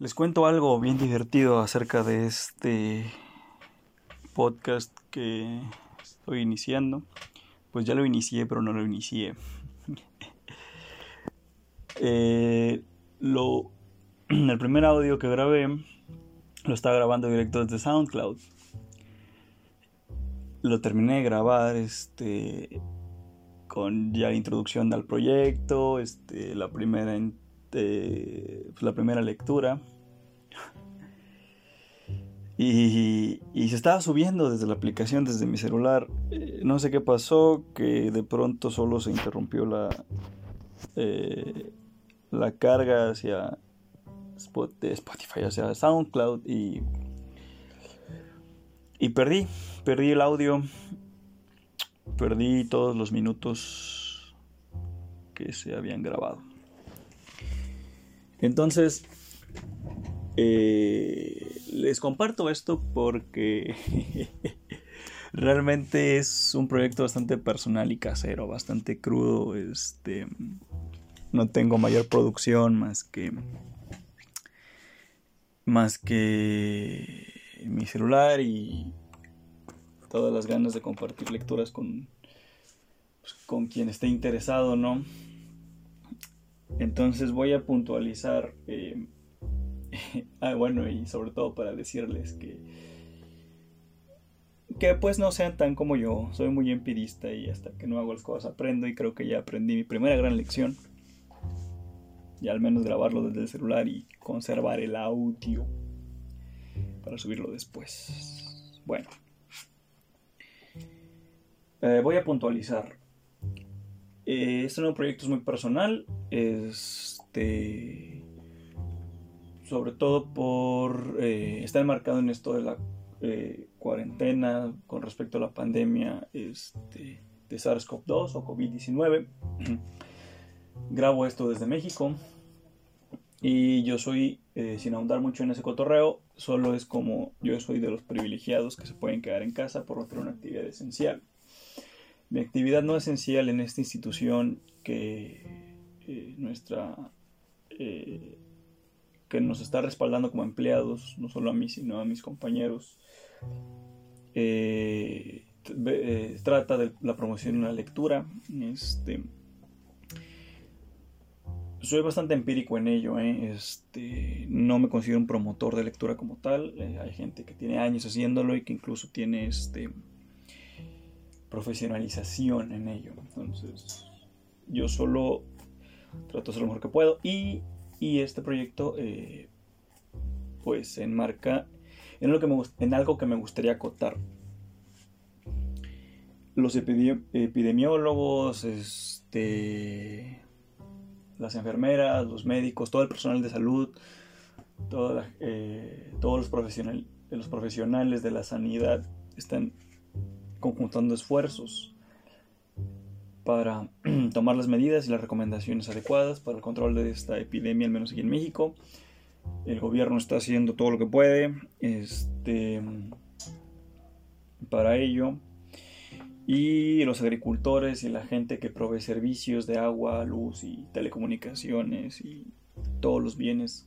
Les cuento algo bien divertido acerca de este podcast que estoy iniciando. Pues ya lo inicié, pero no lo inicié. eh, lo, el primer audio que grabé lo estaba grabando directo desde SoundCloud. Lo terminé de grabar este, con ya la introducción al proyecto, este, la primera pues, la primera lectura. Y, se estaba subiendo desde la aplicación, desde mi celular. Eh, no sé qué pasó, que de pronto solo se interrumpió la, eh, la carga hacia Spotify, hacia SoundCloud y, y perdí, perdí el audio, perdí todos los minutos que se habían grabado. Entonces, eh, les comparto esto porque realmente es un proyecto bastante personal y casero, bastante crudo. Este, no tengo mayor producción más que más que mi celular y todas las ganas de compartir lecturas con pues, con quien esté interesado, ¿no? Entonces voy a puntualizar, eh, ah, bueno, y sobre todo para decirles que, que pues no sean tan como yo, soy muy empirista y hasta que no hago las cosas aprendo y creo que ya aprendí mi primera gran lección. Y al menos grabarlo desde el celular y conservar el audio para subirlo después. Bueno. Eh, voy a puntualizar. Eh, este nuevo proyecto es muy personal, este, sobre todo por eh, estar enmarcado en esto de la eh, cuarentena con respecto a la pandemia este, de SARS-CoV-2 o COVID-19. Grabo esto desde México y yo soy, sin ahondar mucho en ese cotorreo, solo es como yo soy de los privilegiados que se pueden quedar en casa por no una actividad esencial. Mi actividad no esencial en esta institución que eh, nuestra eh, que nos está respaldando como empleados, no solo a mí, sino a mis compañeros, eh, trata de la promoción de una lectura. Este, soy bastante empírico en ello, este, no me considero un promotor de lectura como tal, hay gente que tiene años haciéndolo y que incluso tiene este, profesionalización en ello. Entonces, yo solo trato de hacer lo mejor que puedo y, este proyecto eh, pues se enmarca en, lo que en algo que me gustaría acotar. Los epidemiólogos, este, las enfermeras, los médicos, todo el personal de salud, eh, todos los, profesional, los profesionales de la sanidad están conjuntando esfuerzos para tomar las medidas y las recomendaciones adecuadas para el control de esta epidemia, al menos aquí en México. El gobierno está haciendo todo lo que puede este, para ello. Y los agricultores y la gente que provee servicios de agua, luz y telecomunicaciones y todos los bienes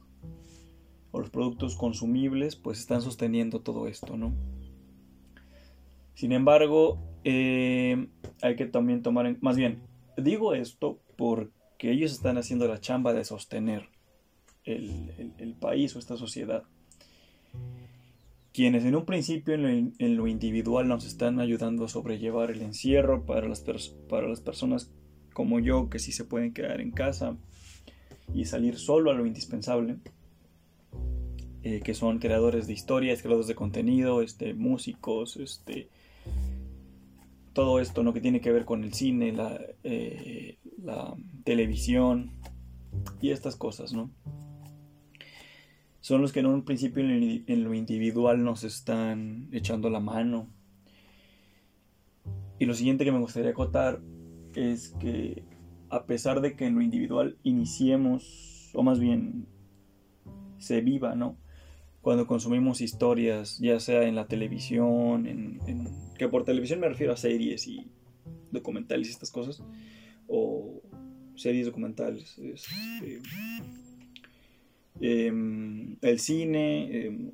o los productos consumibles, pues están sosteniendo todo esto, ¿no? Sin embargo, eh, hay que también tomar en... Más bien, digo esto porque ellos están haciendo la chamba de sostener el, país o esta sociedad. Quienes en un principio en lo, individual nos están ayudando a sobrellevar el encierro para las, para las personas como yo que sí se pueden quedar en casa y salir solo a lo indispensable. Eh, que son creadores de historias, creadores de contenido, este, músicos, este, todo esto ¿no? que tiene que ver con el cine, la, eh, la televisión y estas cosas, ¿no? Son los que en un principio en lo individual nos están echando la mano. Y lo siguiente que me gustaría acotar es que a pesar de que en lo individual iniciemos, o más bien se viva, ¿no? Cuando consumimos historias, ya sea en la televisión, en, que por televisión me refiero a series y documentales y estas cosas, o series documentales. Este, em, el cine, em,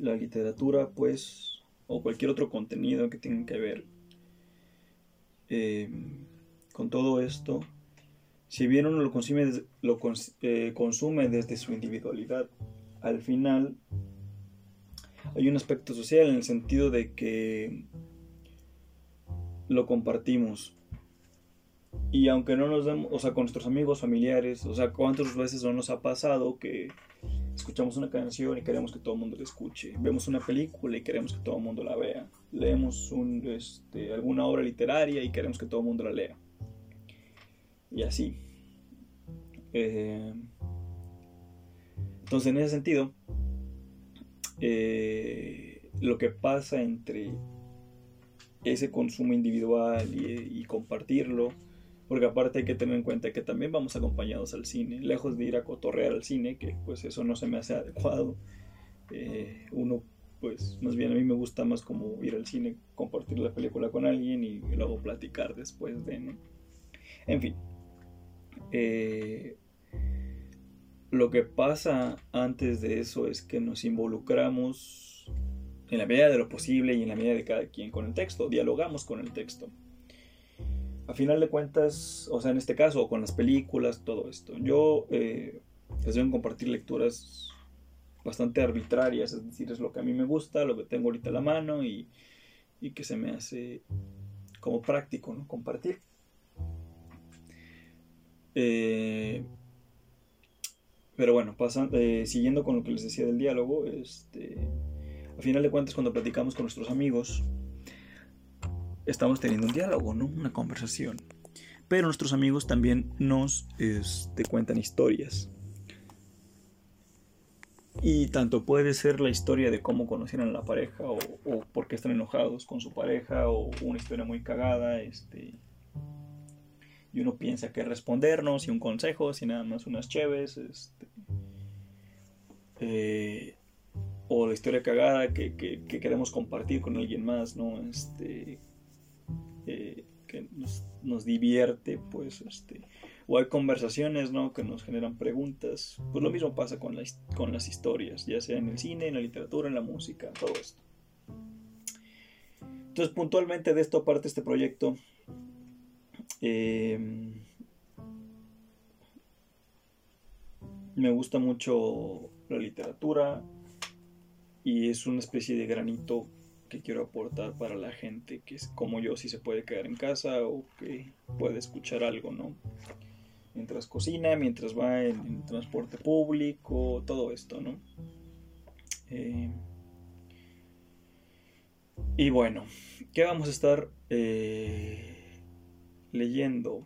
la literatura, pues, o cualquier otro contenido que tenga que ver em, con todo esto, si bien uno lo, consume, lo eh, consume desde su individualidad, al final hay un aspecto social en el sentido de que lo compartimos. Y aunque no nos demos, o sea, con nuestros amigos, familiares, o sea, cuántas veces no nos ha pasado que escuchamos una canción y queremos que todo el mundo la escuche, vemos una película y queremos que todo el mundo la vea, leemos un, este, alguna obra literaria y queremos que todo el mundo la lea. Y así. Eh, entonces, en ese sentido, eh, lo que pasa entre ese consumo individual y, compartirlo, porque aparte hay que tener en cuenta que también vamos acompañados al cine, lejos de ir a cotorrear al cine, que pues eso no se me hace adecuado. Eh, uno, pues más bien a mí me gusta más como ir al cine, compartir la película con alguien y, luego platicar después de, ¿no? En fin. Eh, lo que pasa antes de eso es que nos involucramos en la medida de lo posible y en la medida de cada quien con el texto, dialogamos con el texto. A final de cuentas, o sea, en este caso, con las películas, todo esto, yo eh, les a compartir lecturas bastante arbitrarias, es decir, es lo que a mí me gusta, lo que tengo ahorita a la mano y, y que se me hace como práctico, ¿no? Compartir. Eh, pero bueno, eh, siguiendo con lo que les decía del diálogo, este, a final de cuentas cuando platicamos con nuestros amigos, estamos teniendo un diálogo, ¿no? Una conversación. Pero nuestros amigos también nos este, cuentan historias. Y tanto puede ser la historia de cómo conocieron a la pareja o, o por qué están enojados con su pareja o una historia muy cagada, este, y uno piensa que respondernos y un consejo, si nada más unas cheves, este, eh, o la historia cagada que, queremos compartir con alguien más, ¿no? Este, eh, que nos, divierte, pues, este, o hay conversaciones, ¿no? Que nos generan preguntas. Pues lo mismo pasa con, con las historias, ya sea en el cine, en la literatura, en la música, todo esto. Entonces, puntualmente de esto aparte este proyecto, Em, me gusta mucho la literatura y es una especie de granito que quiero aportar para la gente que es como yo si se puede quedar en casa o que puede escuchar algo, ¿no? Mientras cocina, mientras va en, transporte público, todo esto, ¿no? Em, y bueno, ¿qué vamos a estar eh, leyendo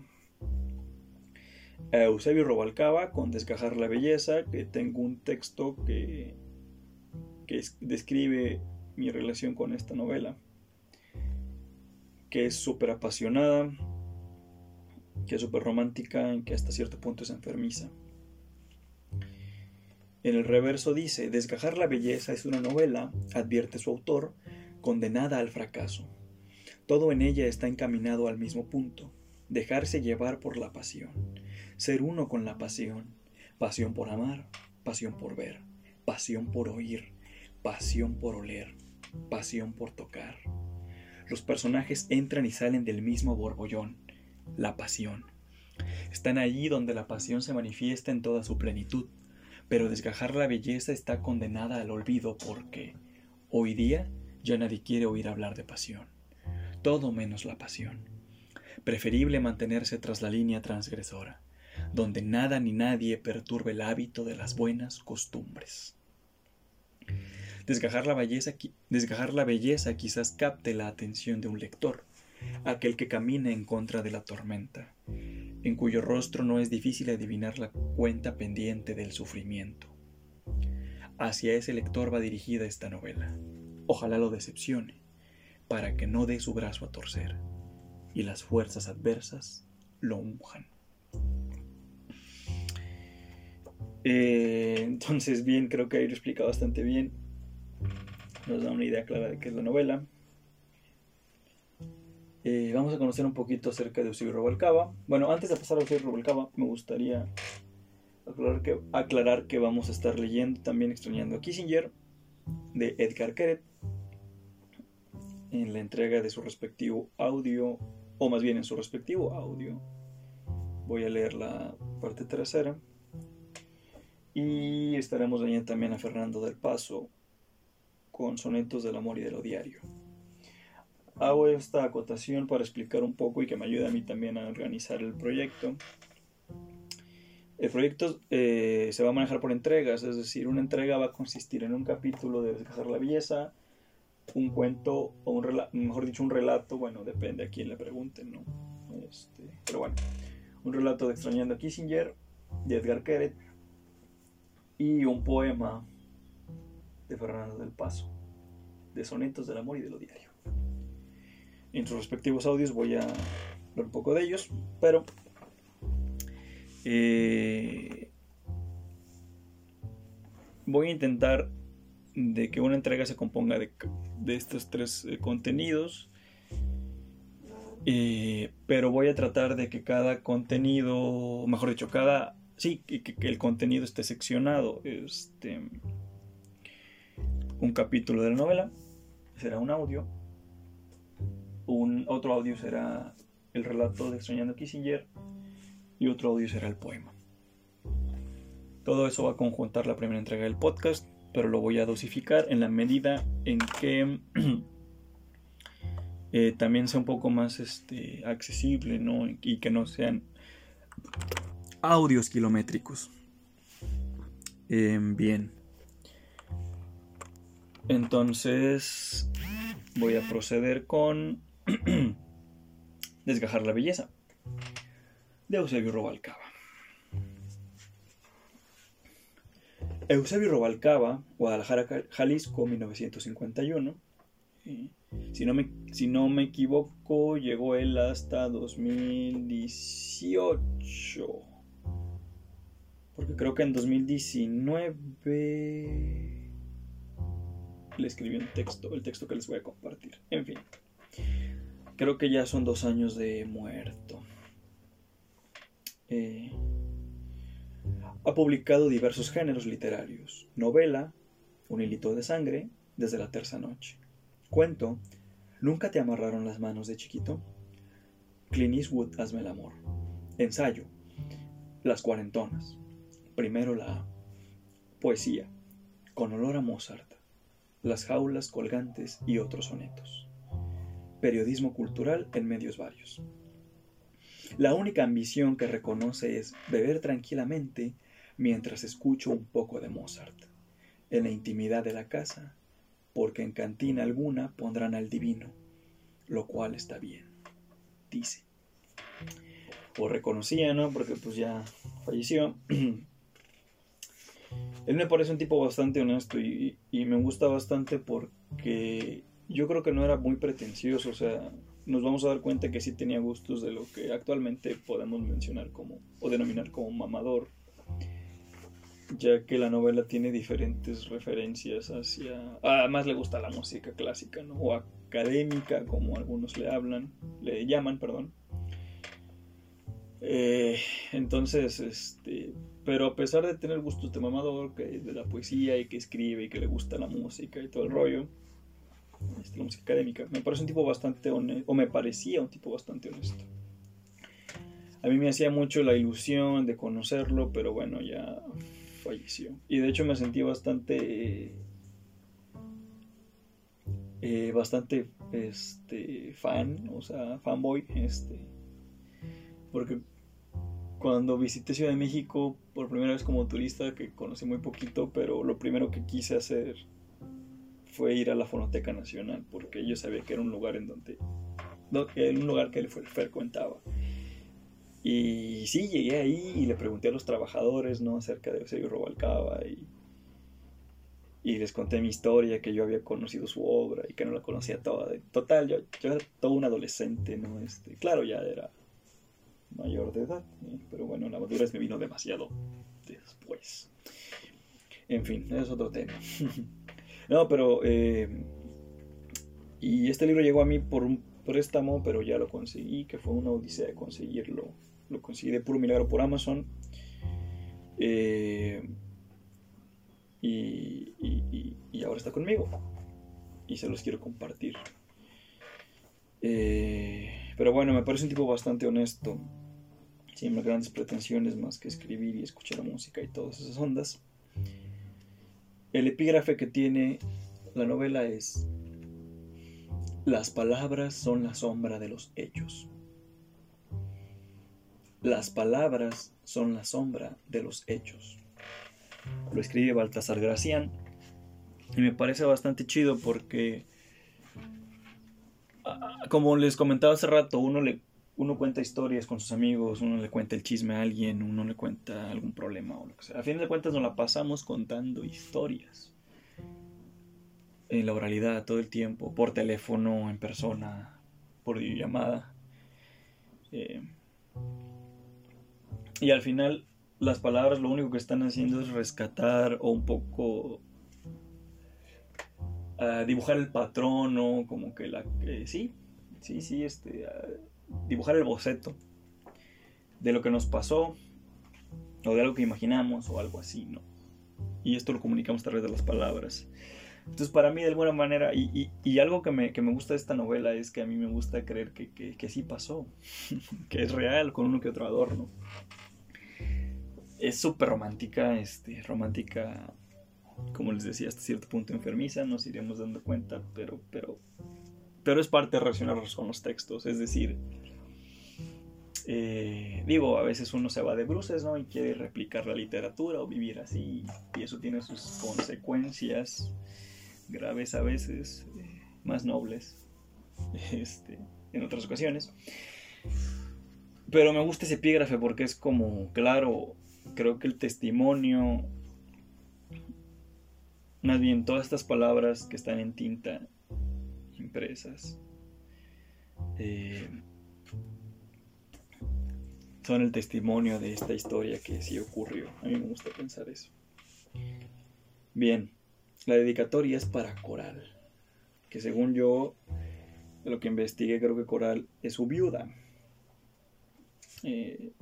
a Eusebio Robalcaba con Desgajar la Belleza, que tengo un texto que, que describe mi relación con esta novela, que es súper apasionada, que es súper romántica y que hasta cierto punto es enfermiza. En el reverso dice, Desgajar la Belleza es una novela, advierte su autor, condenada al fracaso. Todo en ella está encaminado al mismo punto, dejarse llevar por la pasión, ser uno con la pasión, pasión por amar, pasión por ver, pasión por oír, pasión por oler, pasión por tocar. Los personajes entran y salen del mismo borbollón, la pasión. Están allí donde la pasión se manifiesta en toda su plenitud, pero desgajar la belleza está condenada al olvido porque hoy día ya nadie quiere oír hablar de pasión, todo menos la pasión preferible mantenerse tras la línea transgresora, donde nada ni nadie perturbe el hábito de las buenas costumbres. Desgajar la, belleza, desgajar la belleza quizás capte la atención de un lector, aquel que camina en contra de la tormenta, en cuyo rostro no es difícil adivinar la cuenta pendiente del sufrimiento. Hacia ese lector va dirigida esta novela. Ojalá lo decepcione, para que no dé su brazo a torcer y las fuerzas adversas lo unjan. Eh, entonces, bien, creo que ahí lo explica bastante bien. Nos da una idea clara de qué es la novela. Eh, vamos a conocer un poquito acerca de Eusebio Rubalcaba. Bueno, antes de pasar a Eusebio Rubalcaba, me gustaría aclarar que, aclarar que vamos a estar leyendo también Extrañando a Kissinger de Edgar Keret en la entrega de su respectivo audio, o más bien en su respectivo audio. Voy a leer la parte tercera. Y estaremos leyendo también a Fernando del Paso con sonetos del amor y de lo diario. Hago esta acotación para explicar un poco y que me ayude a mí también a organizar el proyecto. El proyecto eh, se va a manejar por entregas, es decir, una entrega va a consistir en un capítulo de Desgajar la Belleza, un cuento o un relato, mejor dicho, un relato, bueno, depende a quién le pregunten, ¿no? Este, pero bueno, un relato de Extrañando a Kissinger, de Edgar Keret, y un poema de Fernando del Paso, de sonetos del amor y de lo diario. En sus respectivos audios voy a hablar un poco de ellos, pero eh, voy a intentar de que una entrega se componga de, estos tres eh, contenidos. Eh, pero voy a tratar de que cada contenido, mejor dicho, cada. Sí, que, que, el contenido esté seccionado. Este, un capítulo de la novela será un audio. Un, otro audio será el relato de Extrañando Kissinger. Y otro audio será el poema. Todo eso va a conjuntar la primera entrega del podcast pero lo voy a dosificar en la medida en que eh, también sea un poco más este, accesible ¿no? y que no sean audios kilométricos. Em, bien. Entonces voy a proceder con Desgajar la belleza de Eusebio Robalcaba. Eusebio Robalcaba, Guadalajara, Jalisco, 1951. Si no, me, si no me equivoco, llegó él hasta 2018. Porque creo que en 2019 le escribí un texto, el texto que les voy a compartir. En fin, creo que ya son dos años de muerto. Eh, ha publicado diversos géneros literarios, novela, Un hilito de sangre, desde la tercera noche, cuento, Nunca te amarraron las manos de chiquito, Clint Eastwood, Hazme el amor, ensayo, Las cuarentonas, primero la A, poesía, con olor a Mozart, Las jaulas colgantes y otros sonetos, periodismo cultural en medios varios. La única ambición que reconoce es beber tranquilamente mientras escucho un poco de Mozart, en la intimidad de la casa, porque en cantina alguna pondrán al divino, lo cual está bien, dice. O reconocía, ¿no? Porque pues ya falleció. Él me parece un tipo bastante honesto y, y, me gusta bastante porque yo creo que no era muy pretencioso, o sea, nos vamos a dar cuenta que sí tenía gustos de lo que actualmente podemos mencionar como o denominar como mamador ya que la novela tiene diferentes referencias hacia... Además le gusta la música clásica, ¿no? O académica, como algunos le hablan, le llaman, perdón. Eh, entonces, este... Pero a pesar de tener gustos de mamador, que de la poesía y que escribe y que le gusta la música y todo el rollo, este, la música académica, me parece un tipo bastante honesto, o me parecía un tipo bastante honesto. A mí me hacía mucho la ilusión de conocerlo, pero bueno, ya falleció. Y de hecho me sentí bastante... Eh, bastante este, fan, o sea, fanboy, este, porque cuando visité Ciudad de México por primera vez como turista, que conocí muy poquito, pero lo primero que quise hacer fue ir a la Fonoteca Nacional, porque yo sabía que era un lugar en donde, era un lugar que el frecuentaba. Y sí, llegué ahí y le pregunté a los trabajadores, ¿no? Acerca de Eusebio Robalcaba y, y les conté mi historia, que yo había conocido su obra y que no la conocía toda. Total, yo, yo era todo un adolescente, ¿no? Este, claro, ya era mayor de edad, ¿eh? pero bueno, la madurez me vino demasiado después. En fin, es otro tema. no, pero... Eh, y este libro llegó a mí por un préstamo, pero ya lo conseguí, que fue una odisea de conseguirlo lo conseguí de puro milagro por Amazon. Eh, y, ahora está conmigo. Y se los quiero compartir. Eh, pero bueno, me parece un tipo bastante honesto. Sin grandes pretensiones más que escribir y escuchar música y todas esas ondas. El epígrafe que tiene la novela es, las palabras son la sombra de los hechos. Las palabras son la sombra de los hechos. Lo escribe Baltasar Gracián y me parece bastante chido porque, como les comentaba hace rato, uno, le, uno cuenta historias con sus amigos, uno le cuenta el chisme a alguien, uno le cuenta algún problema o lo que sea. A fin de cuentas nos la pasamos contando historias. En la oralidad todo el tiempo, por teléfono, en persona, por videollamada. Eh, y al final las palabras lo único que están haciendo es rescatar o un poco uh, dibujar el patrón o como que la... sí, sí, sí, este, uh, dibujar el boceto de lo que nos pasó o de algo que imaginamos o algo así, ¿no? Y esto lo comunicamos a través de las palabras. Entonces, para mí, de alguna manera, y, y, y algo que me, que me, gusta de esta novela es que a mí me gusta creer que, que, que sí pasó, que es real con uno que otro adorno es súper romántica, este, romántica, como les decía, hasta cierto punto enfermiza, nos iremos dando cuenta, pero, pero, pero es parte de relacionarnos con los textos, es decir, eh, digo, a veces uno se va de bruces, ¿no? Y quiere replicar la literatura o vivir así, y eso tiene sus consecuencias graves a veces, eh, más nobles, este, en otras ocasiones. Pero me gusta ese epígrafe porque es como, claro, creo que el testimonio, más bien todas estas palabras que están en tinta impresas, eh, son el testimonio de esta historia que sí ocurrió. A mí me gusta pensar eso. Bien, la dedicatoria es para Coral, que según yo, de lo que investigué, creo que Coral es su viuda. Eh,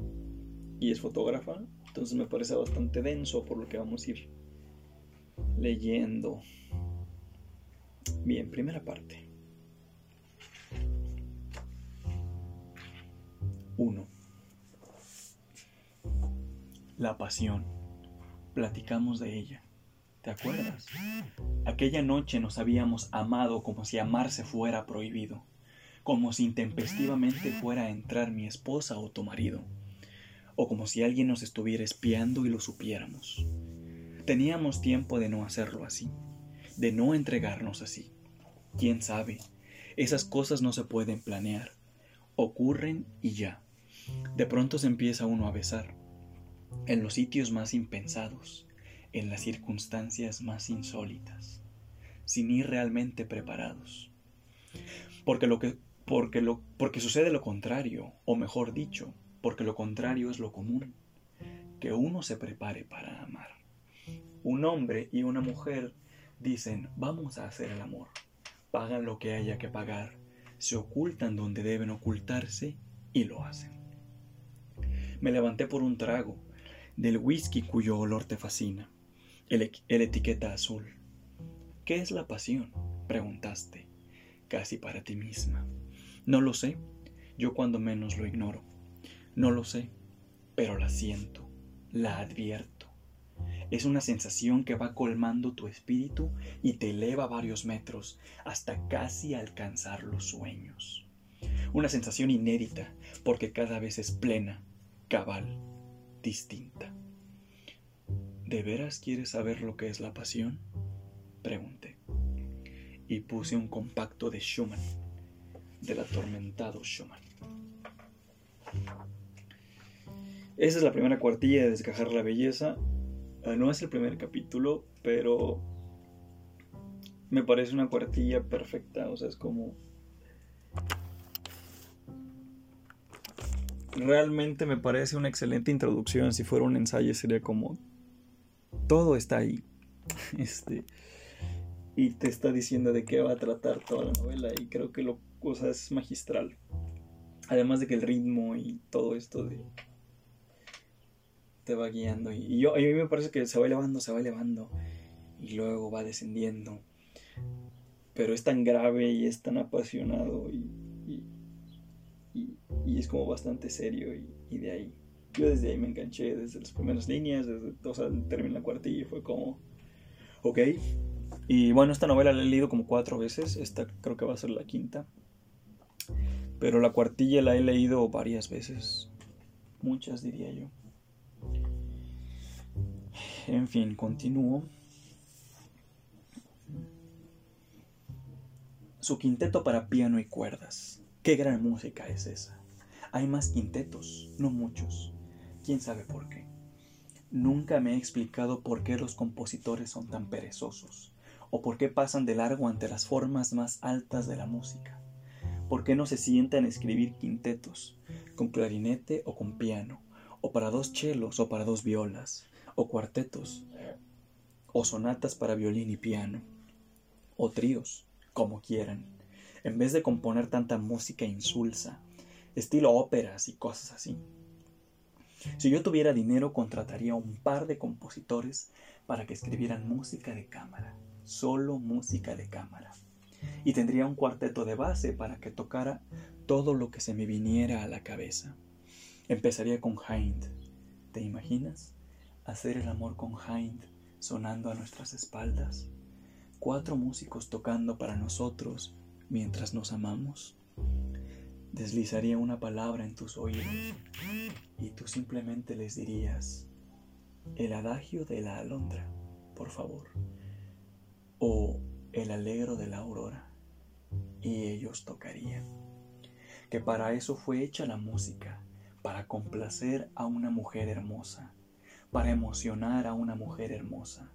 y es fotógrafa entonces me parece bastante denso por lo que vamos a ir leyendo. Bien, primera parte. 1. La pasión. Platicamos de ella. ¿Te acuerdas? Aquella noche nos habíamos amado como si amarse fuera prohibido, como si intempestivamente fuera a entrar mi esposa o tu marido o como si alguien nos estuviera espiando y lo supiéramos. Teníamos tiempo de no hacerlo así, de no entregarnos así. ¿Quién sabe? Esas cosas no se pueden planear, ocurren y ya. De pronto se empieza uno a besar, en los sitios más impensados, en las circunstancias más insólitas, sin ir realmente preparados. Porque lo que porque lo porque sucede lo contrario, o mejor dicho, porque lo contrario es lo común, que uno se prepare para amar. Un hombre y una mujer dicen, vamos a hacer el amor, pagan lo que haya que pagar, se ocultan donde deben ocultarse y lo hacen. Me levanté por un trago del whisky cuyo olor te fascina, el, el etiqueta azul. ¿Qué es la pasión? preguntaste, casi para ti misma. No lo sé, yo cuando menos lo ignoro. No lo sé, pero la siento, la advierto. Es una sensación que va colmando tu espíritu y te eleva varios metros hasta casi alcanzar los sueños. Una sensación inédita porque cada vez es plena, cabal, distinta. ¿De veras quieres saber lo que es la pasión? Pregunté. Y puse un compacto de Schumann, del atormentado Schumann. Esa es la primera cuartilla de Descajar la Belleza. Ah, no es el primer capítulo, pero me parece una cuartilla perfecta. O sea, es como... Realmente me parece una excelente introducción. Si fuera un ensayo sería como... Todo está ahí. Este... Y te está diciendo de qué va a tratar toda la novela. Y creo que lo... O sea, es magistral. Además de que el ritmo y todo esto de te va guiando. Y, yo, a mí me parece que se va elevando, se va elevando. Y luego va descendiendo. Pero es tan grave y es tan apasionado. Y, y, es como bastante serio. Y, de ahí. Yo desde ahí me enganché, desde las primeras líneas. Desde, o sea, terminé la cuartilla y fue como. Ok. Y bueno, esta novela la he leído como cuatro veces. Esta creo que va a ser la quinta. Pero la cuartilla la he leído varias veces. Muchas diría yo. En fin, continúo. Su quinteto para piano y cuerdas. Qué gran música es esa. Hay más quintetos, no muchos. ¿Quién sabe por qué? Nunca me he explicado por qué los compositores son tan perezosos o por qué pasan de largo ante las formas más altas de la música. ¿Por qué no se sientan a escribir quintetos, con clarinete o con piano, o para dos chelos o para dos violas, o cuartetos, o sonatas para violín y piano, o tríos, como quieran, en vez de componer tanta música insulsa, estilo óperas y cosas así? Si yo tuviera dinero, contrataría un par de compositores para que escribieran música de cámara, solo música de cámara y tendría un cuarteto de base para que tocara todo lo que se me viniera a la cabeza. Empezaría con Hind. ¿Te imaginas? Hacer el amor con Hind sonando a nuestras espaldas. Cuatro músicos tocando para nosotros mientras nos amamos. Deslizaría una palabra en tus oídos y tú simplemente les dirías el adagio de la alondra, por favor. O el alegro de la aurora, y ellos tocarían. Que para eso fue hecha la música, para complacer a una mujer hermosa, para emocionar a una mujer hermosa,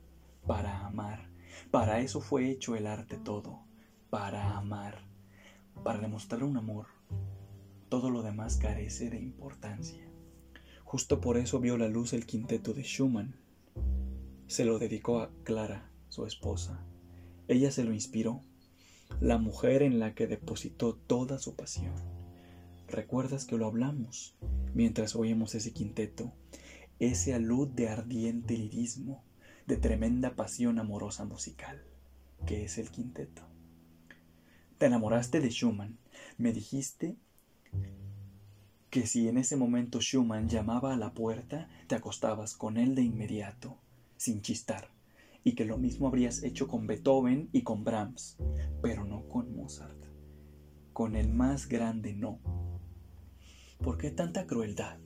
para amar. Para eso fue hecho el arte todo, para amar, para demostrar un amor. Todo lo demás carece de importancia. Justo por eso vio la luz el quinteto de Schumann. Se lo dedicó a Clara, su esposa, ella se lo inspiró, la mujer en la que depositó toda su pasión. ¿Recuerdas que lo hablamos mientras oímos ese quinteto? Ese alud de ardiente lirismo, de tremenda pasión amorosa musical, que es el quinteto. Te enamoraste de Schumann. Me dijiste que si en ese momento Schumann llamaba a la puerta, te acostabas con él de inmediato, sin chistar y que lo mismo habrías hecho con Beethoven y con Brahms, pero no con Mozart. Con el más grande no. ¿Por qué tanta crueldad?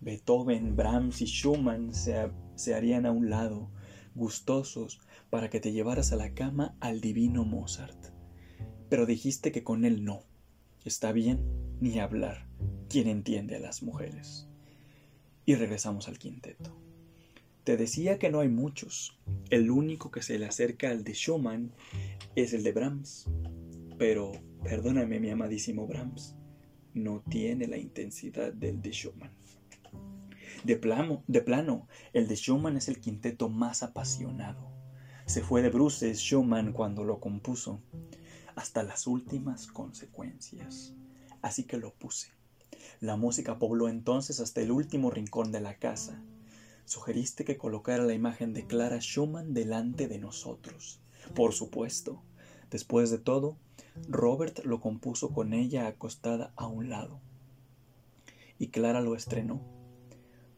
Beethoven, Brahms y Schumann se, se harían a un lado, gustosos, para que te llevaras a la cama al divino Mozart. Pero dijiste que con él no. Está bien, ni hablar. ¿Quién entiende a las mujeres? Y regresamos al quinteto. Te decía que no hay muchos. El único que se le acerca al de Schumann es el de Brahms. Pero, perdóname mi amadísimo Brahms, no tiene la intensidad del de Schumann. De plano, de plano, el de Schumann es el quinteto más apasionado. Se fue de bruces Schumann cuando lo compuso, hasta las últimas consecuencias. Así que lo puse. La música pobló entonces hasta el último rincón de la casa Sugeriste que colocara la imagen de Clara Schumann delante de nosotros. Por supuesto. Después de todo, Robert lo compuso con ella acostada a un lado. Y Clara lo estrenó.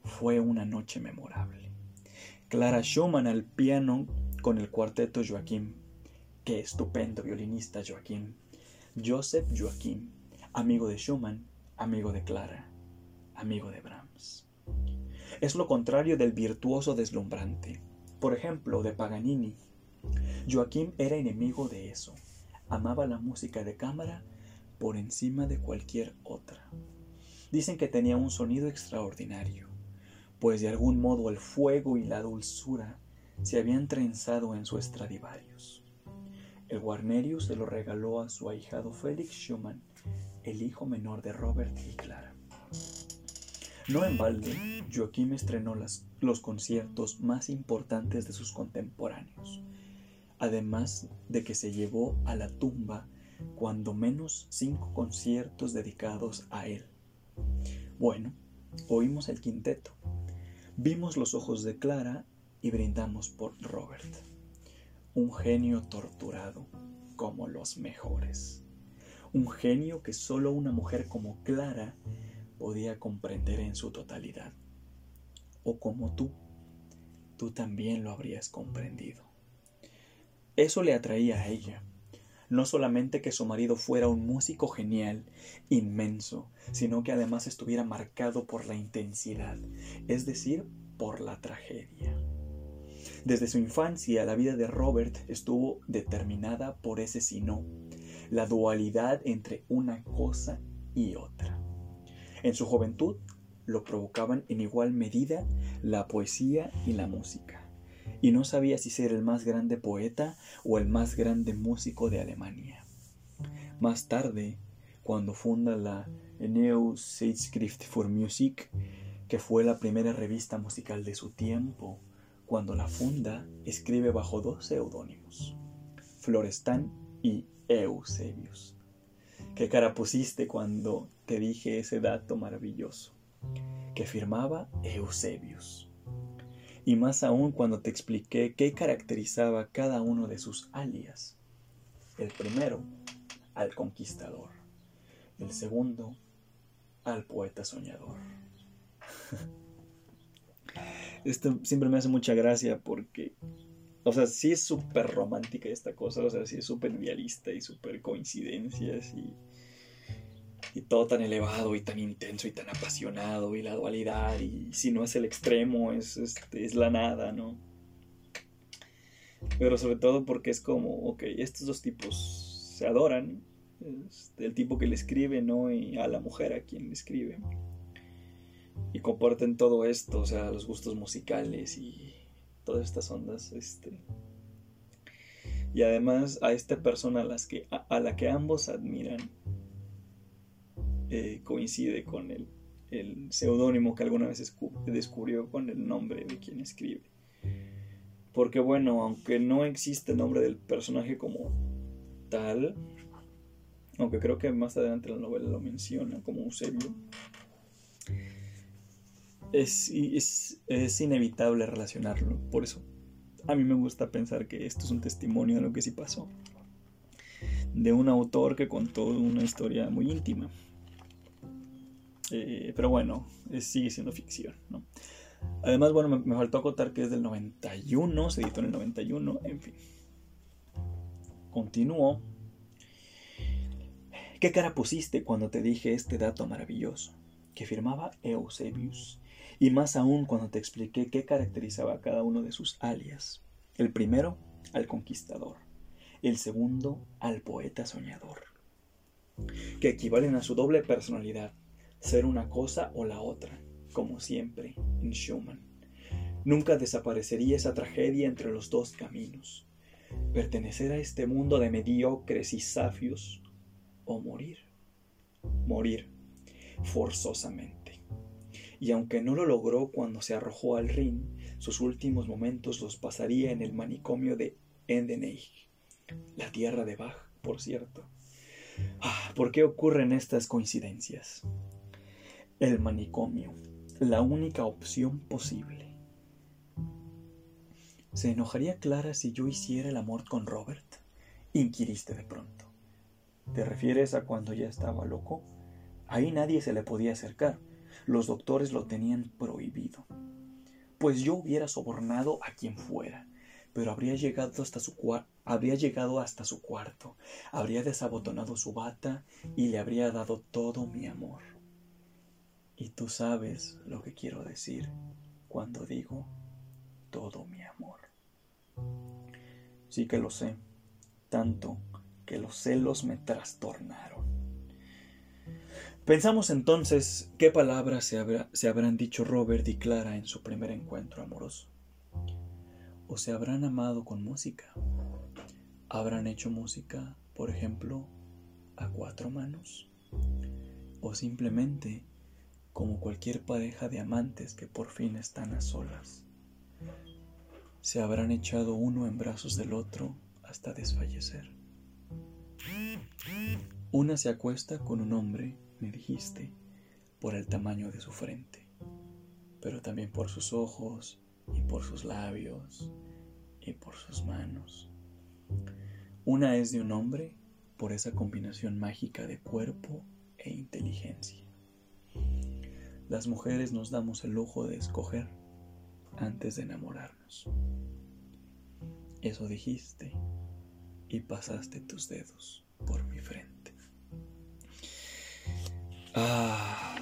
Fue una noche memorable. Clara Schumann al piano con el cuarteto Joaquín. Qué estupendo violinista Joaquín. Joseph Joaquín, amigo de Schumann, amigo de Clara, amigo de Brahms es lo contrario del virtuoso deslumbrante. Por ejemplo, de Paganini. Joaquín era enemigo de eso. Amaba la música de cámara por encima de cualquier otra. Dicen que tenía un sonido extraordinario, pues de algún modo el fuego y la dulzura se habían trenzado en su Stradivarius. El Guarnerius se lo regaló a su ahijado Félix Schumann, el hijo menor de Robert y Clara. No en balde, Joaquín estrenó los conciertos más importantes de sus contemporáneos, además de que se llevó a la tumba cuando menos cinco conciertos dedicados a él. Bueno, oímos el quinteto. Vimos los ojos de Clara y brindamos por Robert, un genio torturado como los mejores, un genio que solo una mujer como Clara podía comprender en su totalidad, o como tú, tú también lo habrías comprendido. Eso le atraía a ella, no solamente que su marido fuera un músico genial, inmenso, sino que además estuviera marcado por la intensidad, es decir, por la tragedia. Desde su infancia la vida de Robert estuvo determinada por ese sino, la dualidad entre una cosa y otra. En su juventud lo provocaban en igual medida la poesía y la música y no sabía si ser el más grande poeta o el más grande músico de Alemania. Más tarde, cuando funda la Neu Zeitschrift für Musik, que fue la primera revista musical de su tiempo, cuando la funda, escribe bajo dos seudónimos, Florestan y Eusebius. ¿Qué cara pusiste cuando te dije ese dato maravilloso? Que firmaba Eusebius y más aún cuando te expliqué qué caracterizaba cada uno de sus alias. El primero, al conquistador. El segundo, al poeta soñador. Esto siempre me hace mucha gracia porque, o sea, sí es súper romántica esta cosa, o sea, sí es súper idealista y súper coincidencias y y todo tan elevado y tan intenso y tan apasionado y la dualidad y si no es el extremo es, este, es la nada, ¿no? Pero sobre todo porque es como, ok, estos dos tipos se adoran, este, el tipo que le escribe, ¿no? Y a la mujer a quien le escribe. Y comparten todo esto, o sea, los gustos musicales y todas estas ondas, este. Y además a esta persona a, las que, a la que ambos admiran eh, coincide con el, el seudónimo que alguna vez descubrió con el nombre de quien escribe. Porque bueno, aunque no existe el nombre del personaje como tal, aunque creo que más adelante la novela lo menciona como Eusebio, es, es, es inevitable relacionarlo. Por eso a mí me gusta pensar que esto es un testimonio de lo que sí pasó. De un autor que contó una historia muy íntima. Eh, pero bueno, sigue siendo ficción, ¿no? Además, bueno, me, faltó acotar que es del 91, se editó en el 91, en fin. Continúo. ¿Qué cara pusiste cuando te dije este dato maravilloso? Que firmaba Eusebius. Y más aún cuando te expliqué qué caracterizaba a cada uno de sus alias. El primero, al conquistador. El segundo, al poeta soñador. Que equivalen a su doble personalidad ser una cosa o la otra, como siempre en Schumann. Nunca desaparecería esa tragedia entre los dos caminos, pertenecer a este mundo de mediocres y safios o morir, morir forzosamente. Y aunque no lo logró cuando se arrojó al Rin, sus últimos momentos los pasaría en el manicomio de Endenich, la tierra de Bach, por cierto. Ah, ¿Por qué ocurren estas coincidencias? El manicomio, la única opción posible. ¿Se enojaría Clara si yo hiciera el amor con Robert? inquiriste de pronto. ¿Te refieres a cuando ya estaba loco? Ahí nadie se le podía acercar. Los doctores lo tenían prohibido. Pues yo hubiera sobornado a quien fuera, pero habría llegado hasta su habría llegado hasta su cuarto, habría desabotonado su bata y le habría dado todo mi amor. Y tú sabes lo que quiero decir cuando digo todo mi amor. Sí que lo sé, tanto que los celos me trastornaron. Pensamos entonces qué palabras se, se, habrán dicho Robert y Clara en su primer encuentro amoroso. ¿O se habrán amado con música? ¿Habrán hecho música, por ejemplo, a cuatro manos? ¿O simplemente como cualquier pareja de amantes que por fin están a solas. Se habrán echado uno en brazos del otro hasta desfallecer. Una se acuesta con un hombre, me dijiste, por el tamaño de su frente. pero también por sus ojos y por sus labios y por sus manos. Una es de un hombre por esa combinación mágica de cuerpo e inteligencia. Las mujeres nos damos el lujo de escoger antes de enamorarnos. Eso dijiste y pasaste tus dedos por mi frente. Ah.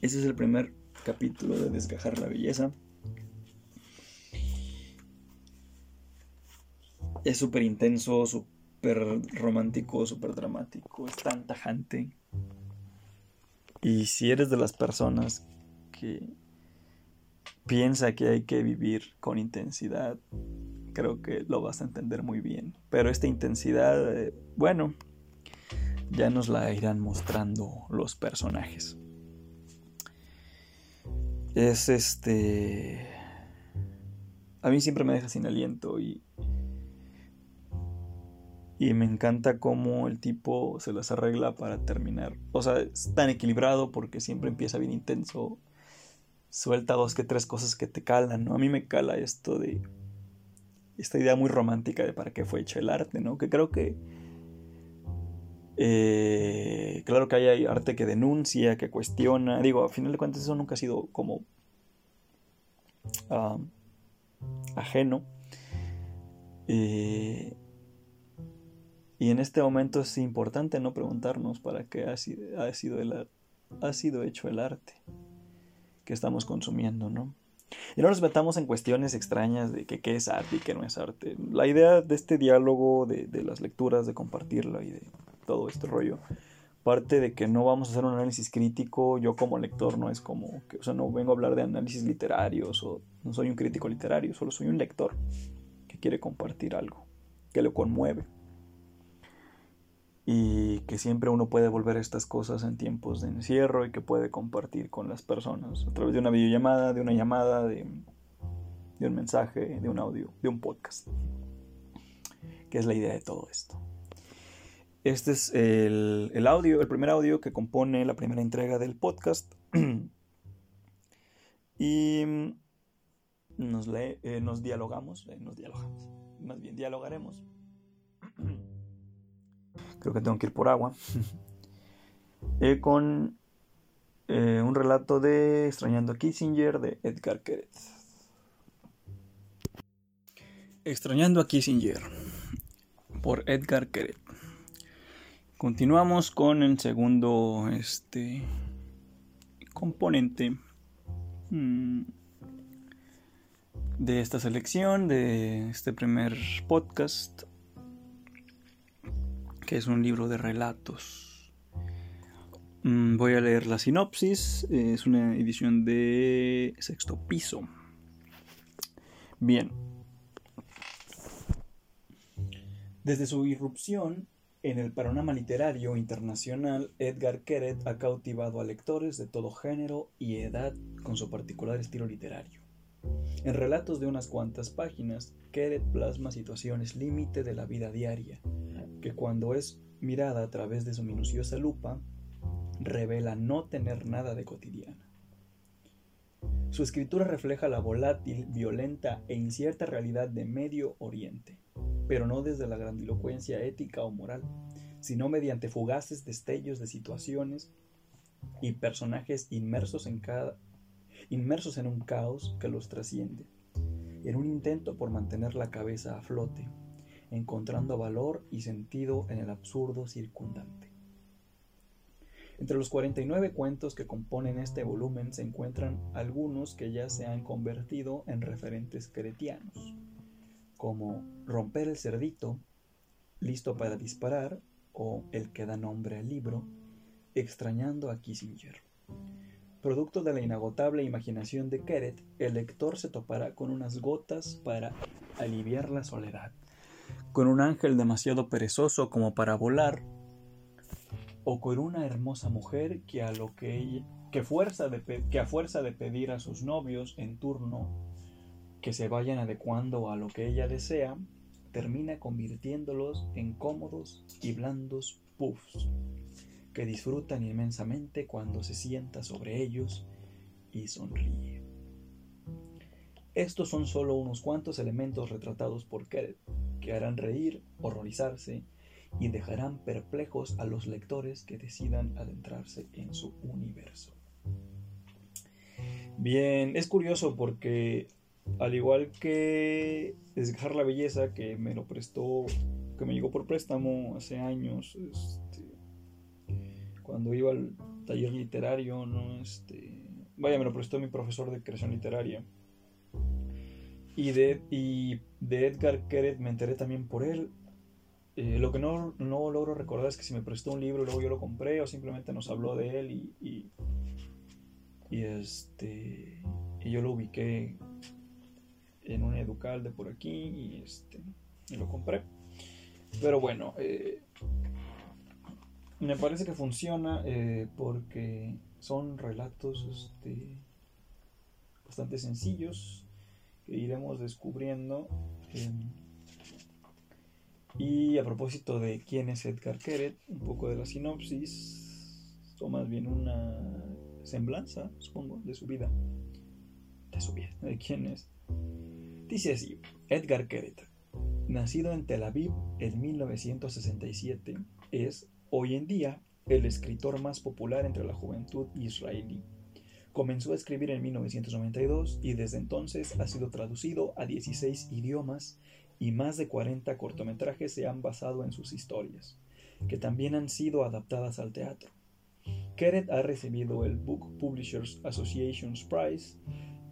Ese es el primer capítulo de Desgajar la Belleza. Es súper intenso, súper romántico, súper dramático, es tan tajante. Y si eres de las personas que piensa que hay que vivir con intensidad, creo que lo vas a entender muy bien. Pero esta intensidad, eh, bueno, ya nos la irán mostrando los personajes. Es este... A mí siempre me deja sin aliento y... Y me encanta cómo el tipo se las arregla para terminar. O sea, es tan equilibrado porque siempre empieza bien intenso. Suelta dos que tres cosas que te calan, ¿no? A mí me cala esto de esta idea muy romántica de para qué fue hecho el arte, ¿no? Que creo que... Eh, claro que hay arte que denuncia, que cuestiona. Digo, a final de cuentas eso nunca ha sido como ah, ajeno. Eh, y en este momento es importante no preguntarnos para qué ha sido, ha sido, el, ha sido hecho el arte que estamos consumiendo, ¿no? Y no nos metamos en cuestiones extrañas de que qué es arte y qué no es arte. La idea de este diálogo, de, las lecturas, de compartirlo y de todo este rollo, parte de que no vamos a hacer un análisis crítico. Yo como lector no es como, que, o sea, no vengo a hablar de análisis literarios o no soy un crítico literario, solo soy un lector que quiere compartir algo, que lo conmueve y que siempre uno puede volver a estas cosas en tiempos de encierro y que puede compartir con las personas a través de una videollamada, de una llamada, de, un mensaje, de un audio, de un podcast, que es la idea de todo esto. Este es el, audio, el primer audio que compone la primera entrega del podcast. y nos, eh, nos dialogamos, eh, nos dialogamos, más bien dialogaremos creo que tengo que ir por agua, eh, con eh, un relato de Extrañando a Kissinger de Edgar Keret. Extrañando a Kissinger por Edgar Keret. Continuamos con el segundo este, componente mm, de esta selección, de este primer podcast que es un libro de relatos. Mm, voy a leer la sinopsis, es una edición de sexto piso. Bien. Desde su irrupción en el panorama literario internacional, Edgar Keret ha cautivado a lectores de todo género y edad con su particular estilo literario. En relatos de unas cuantas páginas, Keret plasma situaciones límite de la vida diaria, que cuando es mirada a través de su minuciosa lupa, revela no tener nada de cotidiana. Su escritura refleja la volátil, violenta e incierta realidad de Medio Oriente, pero no desde la grandilocuencia ética o moral, sino mediante fugaces destellos de situaciones y personajes inmersos en, cada, inmersos en un caos que los trasciende, en un intento por mantener la cabeza a flote, encontrando valor y sentido en el absurdo circundante. Entre los 49 cuentos que componen este volumen se encuentran algunos que ya se han convertido en referentes cretianos, como Romper el cerdito, Listo para disparar o El que da nombre al libro, Extrañando a Kissinger. Producto de la inagotable imaginación de Keret, el lector se topará con unas gotas para aliviar la soledad con un ángel demasiado perezoso como para volar, o con una hermosa mujer que a lo que que, fuerza de, que a fuerza de pedir a sus novios en turno que se vayan adecuando a lo que ella desea, termina convirtiéndolos en cómodos y blandos puffs, que disfrutan inmensamente cuando se sienta sobre ellos y sonríe. Estos son solo unos cuantos elementos retratados por Keret, que harán reír, horrorizarse y dejarán perplejos a los lectores que decidan adentrarse en su universo. Bien, es curioso porque al igual que Desgajar la Belleza, que me lo prestó, que me llegó por préstamo hace años, este, cuando iba al taller literario, ¿no? Este, vaya, me lo prestó mi profesor de creación literaria. Y de, y de Edgar Keret me enteré también por él. Eh, lo que no, no, logro recordar es que si me prestó un libro luego yo lo compré o simplemente nos habló de él y, y, y este y yo lo ubiqué en un educal de por aquí y, este, y lo compré. Pero bueno, eh, me parece que funciona eh, porque son relatos este, bastante sencillos iremos descubriendo. Em, y a propósito de quién es Edgar Keret, un poco de la sinopsis, o más bien una semblanza, supongo, de su vida. De su vida, de quién es. Dice así, Edgar Keret, nacido en Tel Aviv en 1967, es hoy en día el escritor más popular entre la juventud israelí. Comenzó a escribir en 1992 y desde entonces ha sido traducido a 16 idiomas y más de 40 cortometrajes se han basado en sus historias, que también han sido adaptadas al teatro. Keret ha recibido el Book Publishers Association's Prize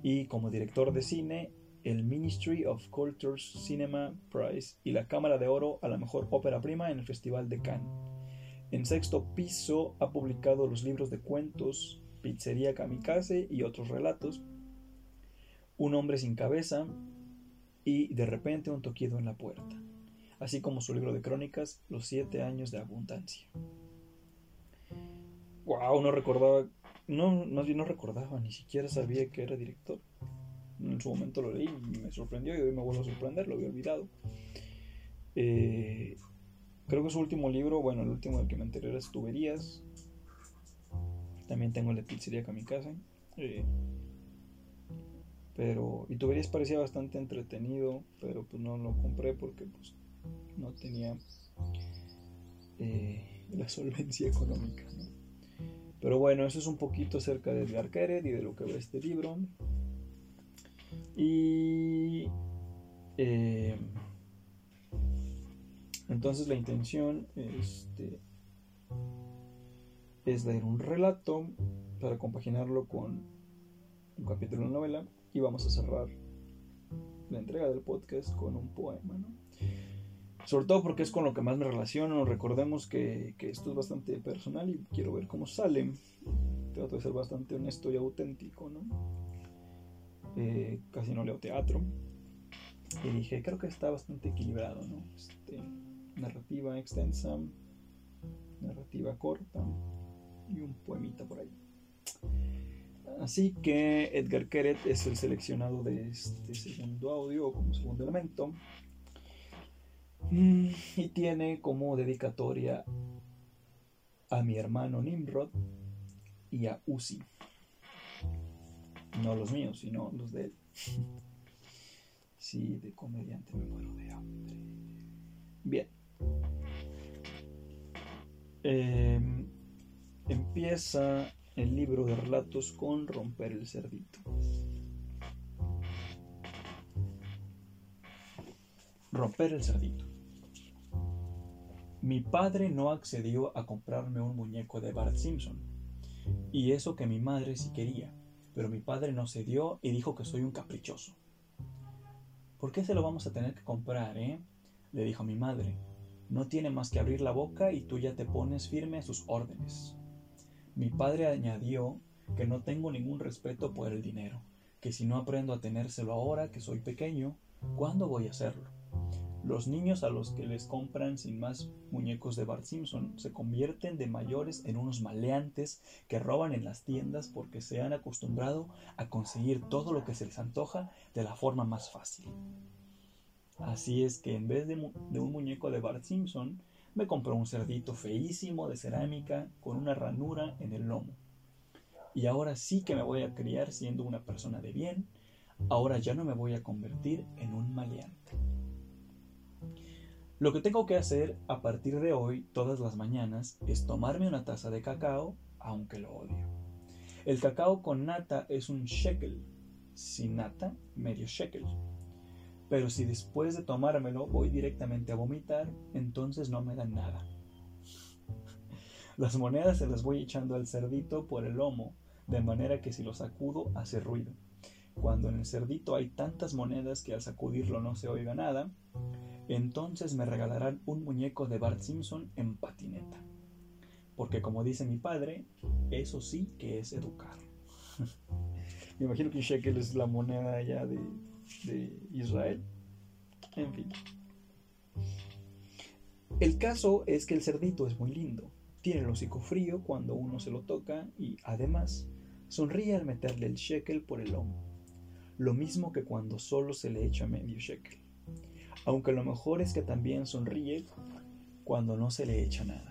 y como director de cine el Ministry of Culture's Cinema Prize y la Cámara de Oro a la mejor ópera prima en el Festival de Cannes. En sexto piso ha publicado los libros de cuentos Pizzería Kamikaze y otros relatos, Un hombre sin cabeza y De repente un toquido en la puerta, así como su libro de crónicas Los siete años de abundancia. Wow, no recordaba, no, recordaba, ni siquiera sabía que era director en su momento lo leí me sorprendió y hoy me vuelvo a sorprender, lo había olvidado. Eh, creo que su último libro, bueno, el último del que me enteré era Tuberías. También tengo la pizzería Kamikaze. Eh, pero, y Tuberías parecía bastante entretenido, pero pues no lo compré porque pues no tenía eh, la solvencia económica. Pero bueno, eso es un poquito acerca de Edgar Keret y de lo que ve este libro. Y eh, entonces la intención este, es leer un relato para compaginarlo con un capítulo de novela y vamos a cerrar la entrega del podcast con un poema, Sobre todo porque es con lo que más me relaciono. Recordemos que, que esto es bastante personal y quiero ver cómo sale. Trato de ser bastante honesto y auténtico, ¿no? Eh, casi no leo teatro. Y dije, creo que está bastante equilibrado, ¿no? Este, narrativa extensa, narrativa corta y un poemita por ahí. Así que Edgar Keret es el seleccionado de este segundo audio como segundo elemento. Mm, y tiene como dedicatoria a mi hermano Nimrod y a Uzi. No los míos, sino los de él. Sí, de comediante me muero de hambre. Bien. Em, empieza el libro de relatos con romper el cerdito. Romper el cerdito. Mi padre no accedió a comprarme un muñeco de Bart Simpson, y eso que mi madre sí quería pero mi padre no cedió y dijo que soy un caprichoso. ¿Por qué se lo vamos a tener que comprar, eh? le dijo mi madre. No tiene más que abrir la boca y tú ya te pones firme a sus órdenes. Mi padre añadió que no tengo ningún respeto por el dinero, que si no aprendo a tenérselo ahora que soy pequeño, ¿cuándo voy a hacerlo? Los niños a los que les compran sin más muñecos de Bart Simpson se convierten de mayores en unos maleantes que roban en las tiendas porque se han acostumbrado a conseguir todo lo que se les antoja de la forma más fácil. Así es que en vez de, un muñeco de Bart Simpson, me compró un cerdito feísimo de cerámica con una ranura en el lomo. y ahora sí que me voy a criar siendo una persona de bien, ahora ya no me voy a convertir en un maleante. Lo que tengo que hacer a partir de hoy, todas las mañanas, es tomarme una taza de cacao, aunque lo odio. El cacao con nata es un shekel, sin nata, medio shekel. Pero si después de tomármelo voy directamente a vomitar, entonces no me dan nada. Las monedas se las voy echando al cerdito por el lomo, de manera que si lo sacudo hace ruido. Cuando en el cerdito hay tantas monedas que al sacudirlo no se oiga nada, entonces me regalarán un muñeco de Bart Simpson en patineta. Porque como dice mi padre, eso sí que es educar. me imagino que shekel es la moneda allá de, de Israel. En fin. El caso es que el cerdito es muy lindo. Tiene el hocico frío cuando uno se lo toca y además sonríe al meterle el shekel por el lomo. Lo mismo que cuando solo se le echa medio shekel. Aunque lo mejor es que también sonríe cuando no se le echa nada.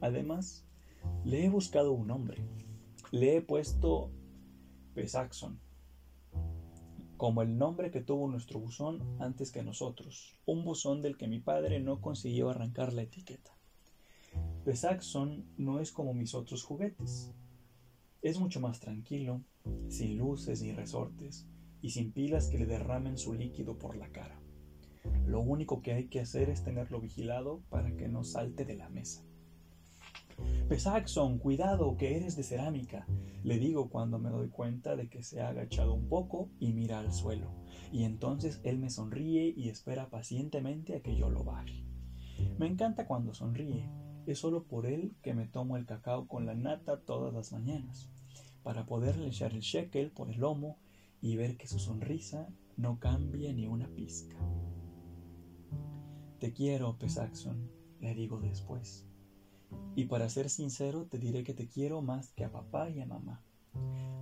Además, le he buscado un nombre. Le he puesto Pesaxon como el nombre que tuvo nuestro buzón antes que nosotros, un buzón del que mi padre no consiguió arrancar la etiqueta. Pesaxon no es como mis otros juguetes. Es mucho más tranquilo, sin luces ni resortes, y sin pilas que le derramen su líquido por la cara. Lo único que hay que hacer es tenerlo vigilado para que no salte de la mesa. Pesaxon, cuidado, que eres de cerámica, le digo cuando me doy cuenta de que se ha agachado un poco y mira al suelo, y entonces él me sonríe y espera pacientemente a que yo lo baje. Me encanta cuando sonríe, es solo por él que me tomo el cacao con la nata todas las mañanas, para poderle echar el shekel por el lomo y ver que su sonrisa no cambia ni una pizca. Te quiero, Pesaxon, le digo después. Y para ser sincero, te diré que te quiero más que a papá y a mamá.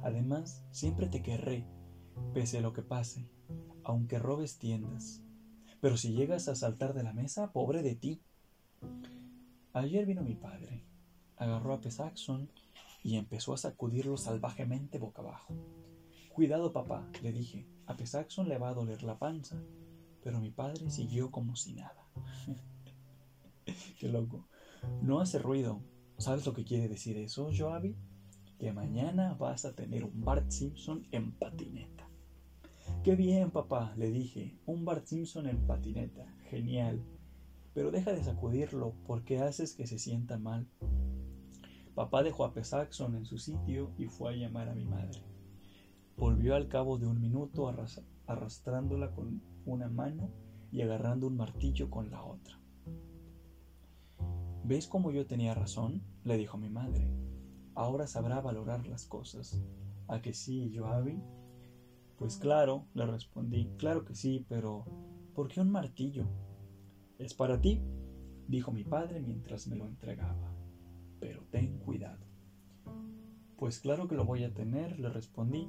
Además, siempre te querré, pese a lo que pase, aunque robes tiendas. Pero si llegas a saltar de la mesa, pobre de ti. Ayer vino mi padre, agarró a Pesaxon y empezó a sacudirlo salvajemente boca abajo. Cuidado, papá, le dije, a Pesaxon le va a doler la panza. Pero mi padre siguió como si nada. Qué loco. No hace ruido. ¿Sabes lo que quiere decir eso, Joabi? Que mañana vas a tener un Bart Simpson en patineta. Qué bien, papá, le dije. Un Bart Simpson en patineta. Genial. Pero deja de sacudirlo porque haces que se sienta mal. Papá dejó a Pesaxon en su sitio y fue a llamar a mi madre. Volvió al cabo de un minuto arrastrándola con una mano y agarrando un martillo con la otra. ¿Ves cómo yo tenía razón? le dijo mi madre. Ahora sabrá valorar las cosas. ¿A que sí, Joabi? Pues claro, le respondí, claro que sí, pero ¿por qué un martillo? Es para ti, dijo mi padre mientras me lo entregaba. Pero ten cuidado. Pues claro que lo voy a tener, le respondí,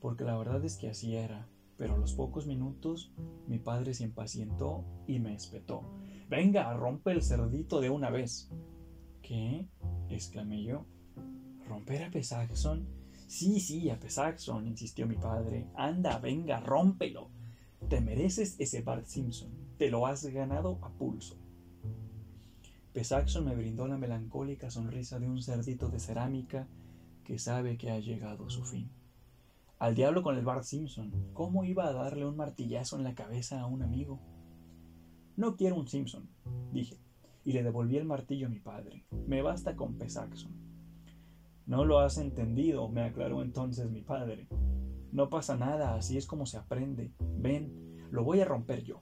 porque la verdad es que así era. Pero a los pocos minutos mi padre se impacientó y me espetó. Venga, rompe el cerdito de una vez. ¿Qué? exclamé yo. ¿Romper a Pesaxon? Sí, sí, a Pesaxon, insistió mi padre. Anda, venga, rómpelo. Te mereces ese Bart Simpson. Te lo has ganado a pulso. Pesaxon me brindó la melancólica sonrisa de un cerdito de cerámica que sabe que ha llegado a su fin. Al diablo con el Bart Simpson. ¿Cómo iba a darle un martillazo en la cabeza a un amigo? No quiero un Simpson, dije, y le devolví el martillo a mi padre. Me basta con Pesaxon. No lo has entendido, me aclaró entonces mi padre. No pasa nada, así es como se aprende. Ven, lo voy a romper yo.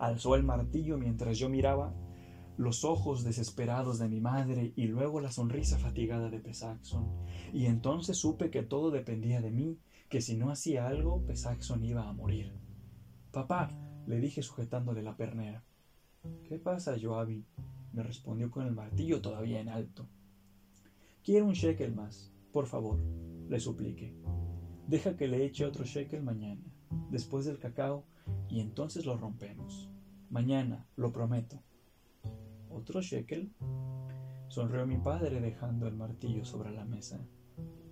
Alzó el martillo mientras yo miraba los ojos desesperados de mi madre y luego la sonrisa fatigada de Pesaxon. Y entonces supe que todo dependía de mí que si no hacía algo, Pesaxon iba a morir. Papá, le dije sujetándole la pernera. ¿Qué pasa, Joabi? me respondió con el martillo todavía en alto. Quiero un shekel más, por favor, le supliqué. Deja que le eche otro shekel mañana, después del cacao, y entonces lo rompemos. Mañana, lo prometo. ¿Otro shekel? Sonrió mi padre dejando el martillo sobre la mesa.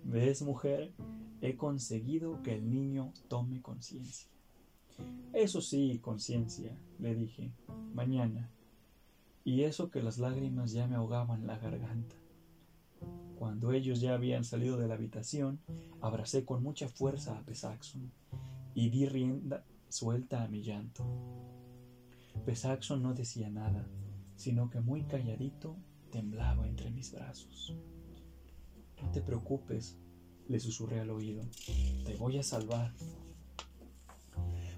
¿Ves, mujer? He conseguido que el niño tome conciencia. Eso sí, conciencia, le dije, mañana. Y eso que las lágrimas ya me ahogaban la garganta. Cuando ellos ya habían salido de la habitación, abracé con mucha fuerza a Pesaxon y di rienda suelta a mi llanto. Pesaxon no decía nada, sino que muy calladito temblaba entre mis brazos. No te preocupes, le susurré al oído, te voy a salvar.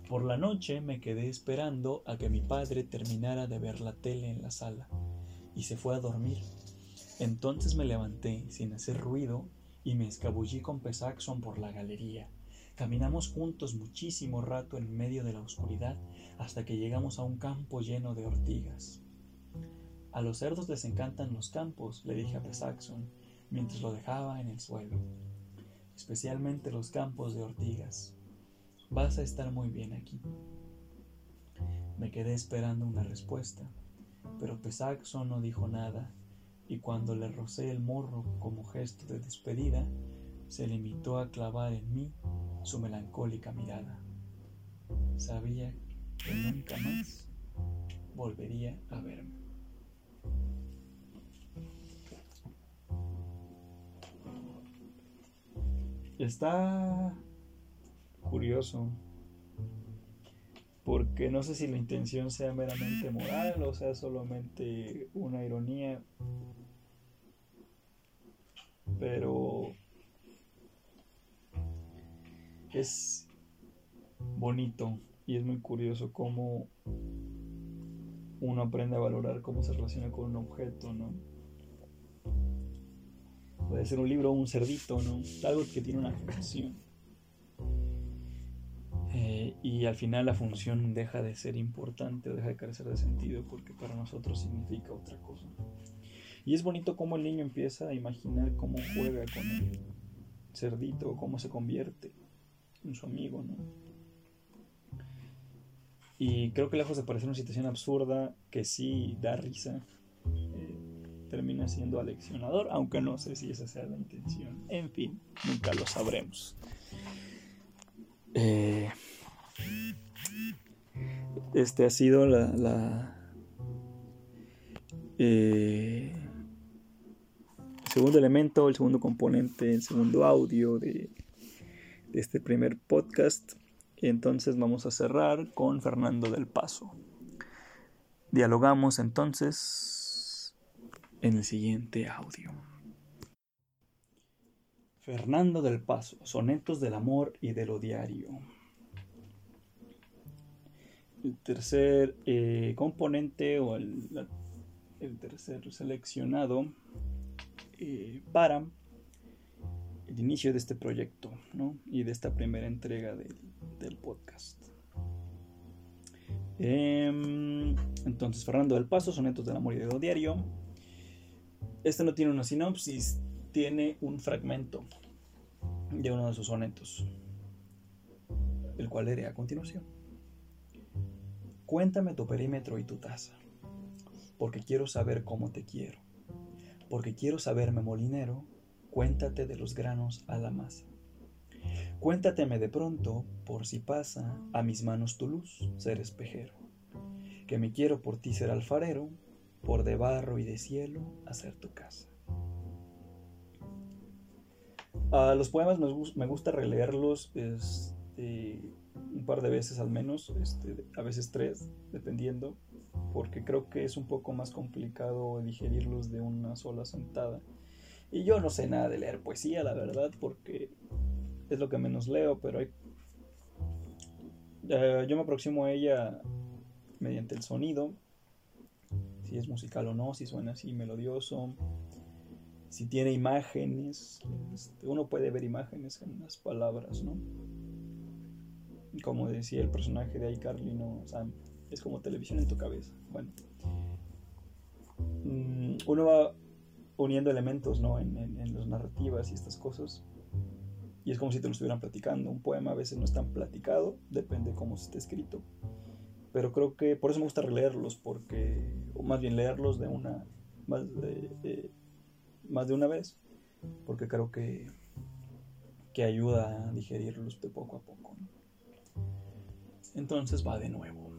Por la noche me quedé esperando a que mi padre terminara de ver la tele en la sala y se fue a dormir. Entonces me levanté sin hacer ruido y me escabullí con Pesaxon por la galería. Caminamos juntos muchísimo rato en medio de la oscuridad hasta que llegamos a un campo lleno de ortigas. A los cerdos les encantan los campos, le dije a Pesaxon, mientras lo dejaba en el suelo, especialmente los campos de ortigas. Vas a estar muy bien aquí. Me quedé esperando una respuesta, pero Pesaxon no dijo nada y cuando le rocé el morro como gesto de despedida, se limitó a clavar en mí su melancólica mirada. Sabía que nunca más volvería a verme. Está curioso porque no sé si la intención sea meramente moral o sea solamente una ironía, pero es bonito y es muy curioso cómo uno aprende a valorar cómo se relaciona con un objeto, ¿no? Puede ser un libro o un cerdito, ¿no? Algo que tiene una función. Eh, y al final la función deja de ser importante o deja de carecer de sentido porque para nosotros significa otra cosa. Y es bonito cómo el niño empieza a imaginar cómo juega con el cerdito, cómo se convierte en su amigo, ¿no? Y creo que lejos de parecer una situación absurda, que sí da risa, eh, termina siendo aleccionador, aunque no sé si esa sea la intención. En fin, nunca lo sabremos. Eh, este ha sido la, eh, el segundo elemento, el segundo componente, el segundo audio de, de este primer podcast. Entonces vamos a cerrar con Fernando del Paso. Dialogamos entonces en el siguiente audio. Fernando del Paso, Sonetos del Amor y de lo Diario. El tercer eh, componente o el, tercer seleccionado eh, para el inicio de este proyecto y de esta primera entrega del, podcast. Em, entonces, Fernando del Paso, Sonetos del Amor y de lo Diario. Este no tiene una sinopsis, tiene un fragmento de uno de sus sonetos, el cual leeré a continuación. Cuéntame tu perímetro y tu taza, porque quiero saber cómo te quiero, porque quiero saberme molinero, cuéntate de los granos a la masa. Cuéntateme de pronto, por si pasa a mis manos tu luz, ser espejero, que me quiero por ti ser alfarero, por de barro y de cielo hacer tu casa. A los poemas me, gusta releerlos este, un par de veces al menos, este, a veces tres, dependiendo, porque creo que es un poco más complicado digerirlos de una sola sentada. Y yo no sé nada de leer poesía, la verdad, porque es lo que menos leo, pero hay... yo me aproximo a ella mediante el sonido, si es musical o no, si suena así melodioso, si tiene imágenes, este, uno puede ver imágenes en las palabras, ¿no? Como decía el personaje de iCarly, ¿no? es como televisión en tu cabeza. Bueno, mm, uno va uniendo elementos, ¿no? En, en, las narrativas y estas cosas. Y es como si te lo estuvieran platicando. Un poema a veces no es tan platicado, depende cómo esté escrito. Pero creo que por eso me gusta releerlos, porque, o más bien leerlos de una, más de, más de una vez, porque creo que que ayuda a digerirlos de poco a poco. Entonces va de nuevo.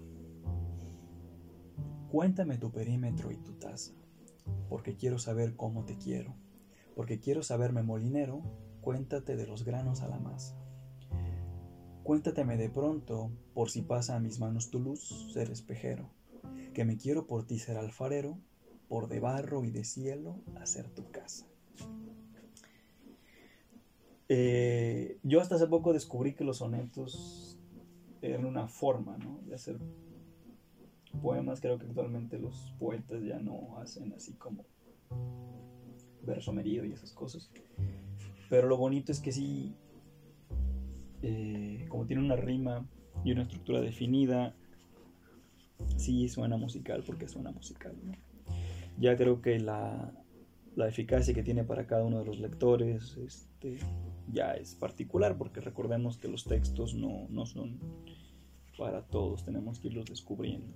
Cuéntame tu perímetro y tu taza, porque quiero saber cómo te quiero, porque quiero saberme molinero, cuéntate de los granos a la masa. Cuéntateme de pronto, por si pasa a mis manos tu luz, ser espejero, que me quiero por ti ser alfarero, por de barro y de cielo hacer tu casa. Eh, yo hasta hace poco descubrí que los sonetos eran una forma de hacer poemas. Creo que actualmente los poetas ya no hacen así como verso medido y esas cosas. Pero lo bonito es que sí, eh, como tiene una rima y una estructura definida, sí suena musical porque suena musical. Ya creo que la, la, eficacia que tiene para cada uno de los lectores este, ya es particular porque recordemos que los textos no, no son para todos, tenemos que irlos descubriendo.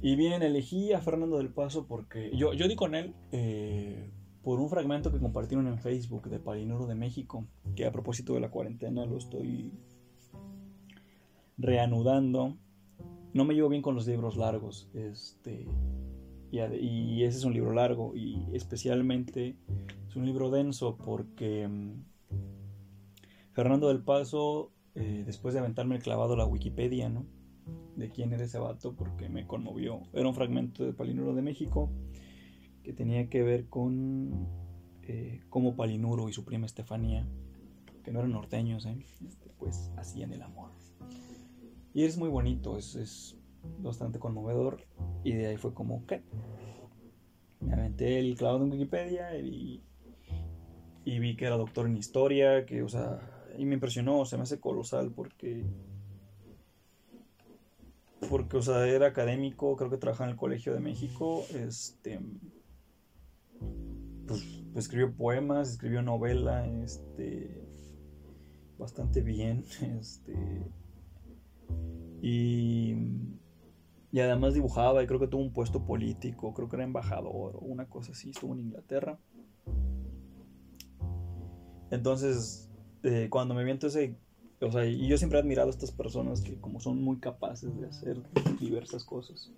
Y bien, elegí a Fernando del Paso porque yo, yo di con él eh, por un fragmento que compartieron en Facebook de Palinuro de México, que a propósito de la cuarentena lo estoy reanudando. No me llevo bien con los libros largos, este, y, ese es un libro largo y especialmente es un libro denso porque mm, Fernando del Paso, eh, después de aventarme el clavado a la Wikipedia, ¿no? de quién era ese vato porque me conmovió. Era un fragmento de Palinuro de México que tenía que ver con eh, cómo Palinuro y su prima Estefanía, que no eran norteños, ¿eh? este, pues hacían el amor. Y es muy bonito, es, es, bastante conmovedor. Y de ahí fue como, ¿qué? Me aventé el clavado en Wikipedia y, y vi que era doctor en historia, que, o sea, y me impresionó, se me hace colosal porque porque, o sea, era académico, creo que trabajaba en el Colegio de México, este, pues, escribió poemas, escribió novela, este, bastante bien, este, y, y además dibujaba y creo que tuvo un puesto político, creo que era embajador o una cosa así, estuvo en Inglaterra. Entonces, eh, cuando me viento ese o sea, y yo siempre he admirado a estas personas que como son muy capaces de hacer diversas cosas.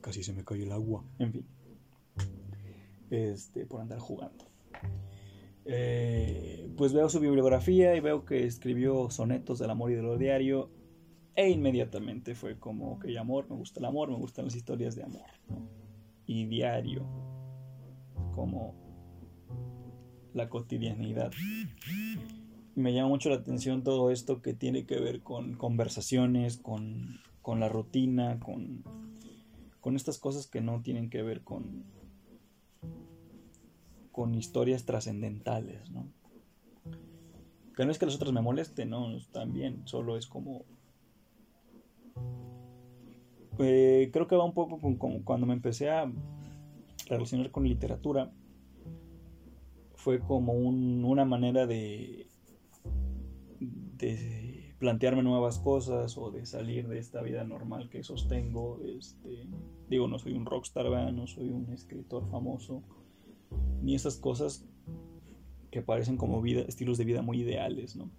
Casi se me cayó el agua. En fin. Este, por andar jugando. Eh, pues veo su bibliografía y veo que escribió sonetos del amor y de lo diario. E inmediatamente fue como, ok, amor, me gusta el amor, me gustan las historias de amor. Y diario, como la cotidianidad me llama mucho la atención todo esto que tiene que ver con conversaciones, con, la rutina, con, con estas cosas que no tienen que ver con, con historias trascendentales, ¿no? Que no es que los otros me molesten, no, también, solo es como... Eh, creo que va un poco con, cuando me empecé a relacionar con literatura, fue como una manera de de plantearme nuevas cosas o de salir de esta vida normal que sostengo. Este, digo, no soy un rockstar, no soy un escritor famoso, ni esas cosas que parecen como vida, estilos de vida muy ideales, ¿no?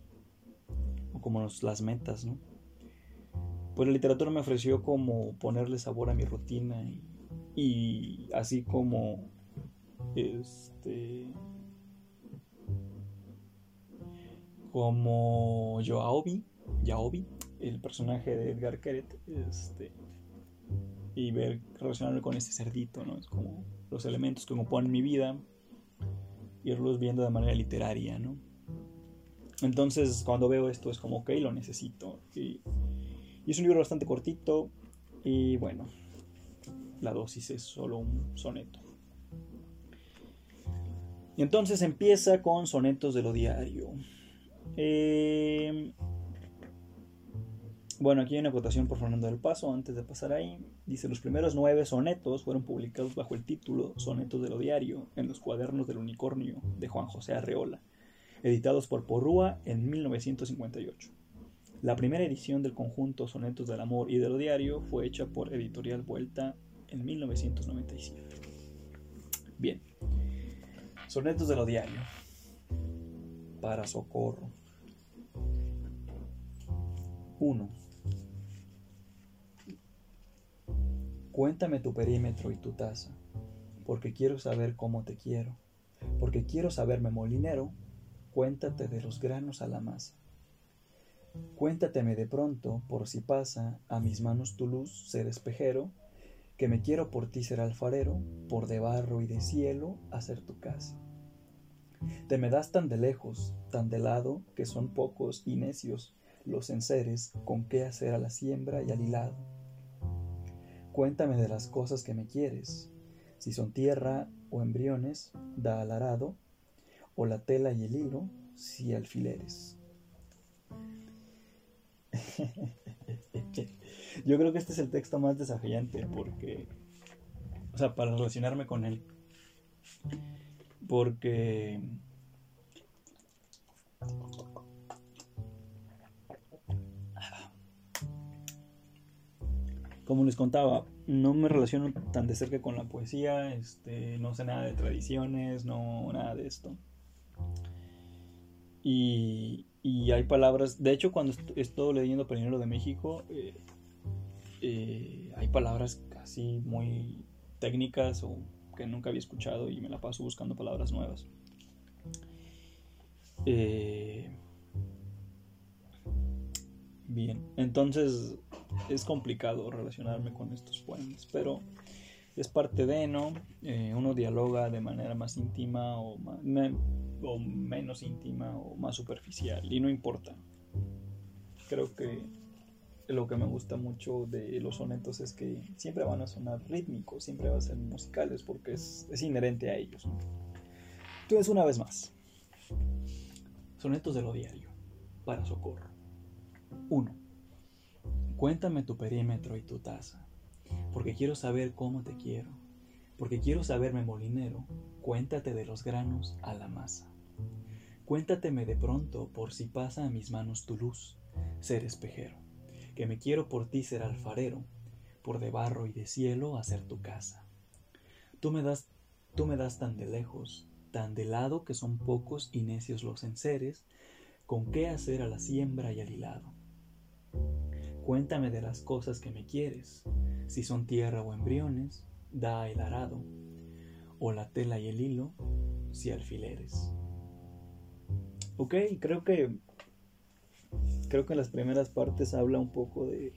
O como las metas, ¿no? Pues la literatura me ofreció como ponerle sabor a mi rutina y, así como este como Yoaobi, Yaobi, el personaje de Edgar Keret, este, y ver relacionarlo con este cerdito, ¿no? Es como los elementos que componen mi vida, irlos viendo de manera literaria, ¿no? Entonces, cuando veo esto es como, ok, lo necesito. Y, y es un libro bastante cortito y bueno, la dosis es solo un soneto. Y entonces empieza con sonetos de lo diario. Eh, bueno, aquí hay una acotación por Fernando del Paso antes de pasar ahí. Dice, los primeros nueve sonetos fueron publicados bajo el título Sonetos de lo Diario en los cuadernos del unicornio de Juan José Arreola, editados por Porrúa en 1958. La primera edición del conjunto Sonetos del Amor y de lo Diario fue hecha por Editorial Vuelta en 1997. Bien, Sonetos de lo Diario. para socorro. 1. Cuéntame tu perímetro y tu taza, porque quiero saber cómo te quiero, porque quiero saberme molinero, cuéntate de los granos a la masa. Cuéntateme de pronto, por si pasa a mis manos tu luz ser espejero, que me quiero por ti ser alfarero, por de barro y de cielo hacer tu casa. Te me das tan de lejos, tan de lado, que son pocos y necios los enseres con qué hacer a la siembra y al hilado. Cuéntame de las cosas que me quieres, si son tierra o embriones, da al arado, o la tela y el hilo, si alfileres. Yo creo que este es el texto más desafiante porque, o sea, para relacionarme con él, porque como les contaba, no me relaciono tan de cerca con la poesía, este, no sé nada de tradiciones, no nada de esto. Y, hay palabras, de hecho cuando estoy leyendo Pelinero de México, eh, eh, hay palabras casi muy técnicas o que nunca había escuchado y me la paso buscando palabras nuevas. Eh, bien, entonces es complicado relacionarme con estos poemas, pero es parte de, ¿no? Eh, uno dialoga de manera más íntima o, menos íntima o más superficial y no importa. Creo que lo que me gusta mucho de los sonetos es que siempre van a sonar rítmicos, siempre van a ser musicales porque es, inherente a ellos. Entonces, una vez más, sonetos de lo diario, para socorro. 1. Cuéntame tu perímetro y tu taza, porque quiero saber cómo te quiero, porque quiero saberme molinero, cuéntate de los granos a la masa. Cuéntateme de pronto por si pasa a mis manos tu luz, ser espejero, que me quiero por ti ser alfarero, por de barro y de cielo hacer tu casa. Tú me das, tú me das tan de lejos, tan de lado que son pocos y necios los enseres, con qué hacer a la siembra y al hilado. Cuéntame de las cosas que me quieres, si son tierra o embriones, da el arado, o la tela y el hilo, si alfileres. Ok, creo que creo que en las primeras partes habla un poco de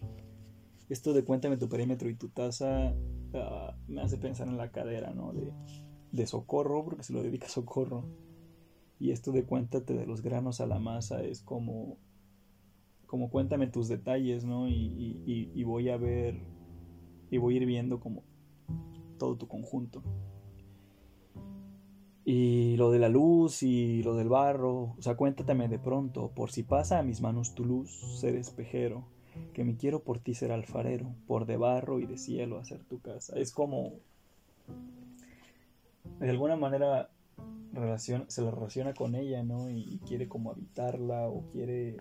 esto de cuéntame tu perímetro y tu taza ah, me hace pensar en la cadera, ¿no? De, de socorro, porque se lo dedica a socorro. Y esto de cuéntate de los granos a la masa es como como cuéntame tus detalles, ¿no? Y, voy a ver, y voy a ir viendo como todo tu conjunto. Y lo de la luz y lo del barro, o sea, cuéntateme de pronto, por si pasa a mis manos tu luz, ser espejero, que me quiero por ti ser alfarero, por de barro y de cielo hacer tu casa. Es como, de alguna manera, se la relaciona con ella, ¿no? y quiere como habitarla o quiere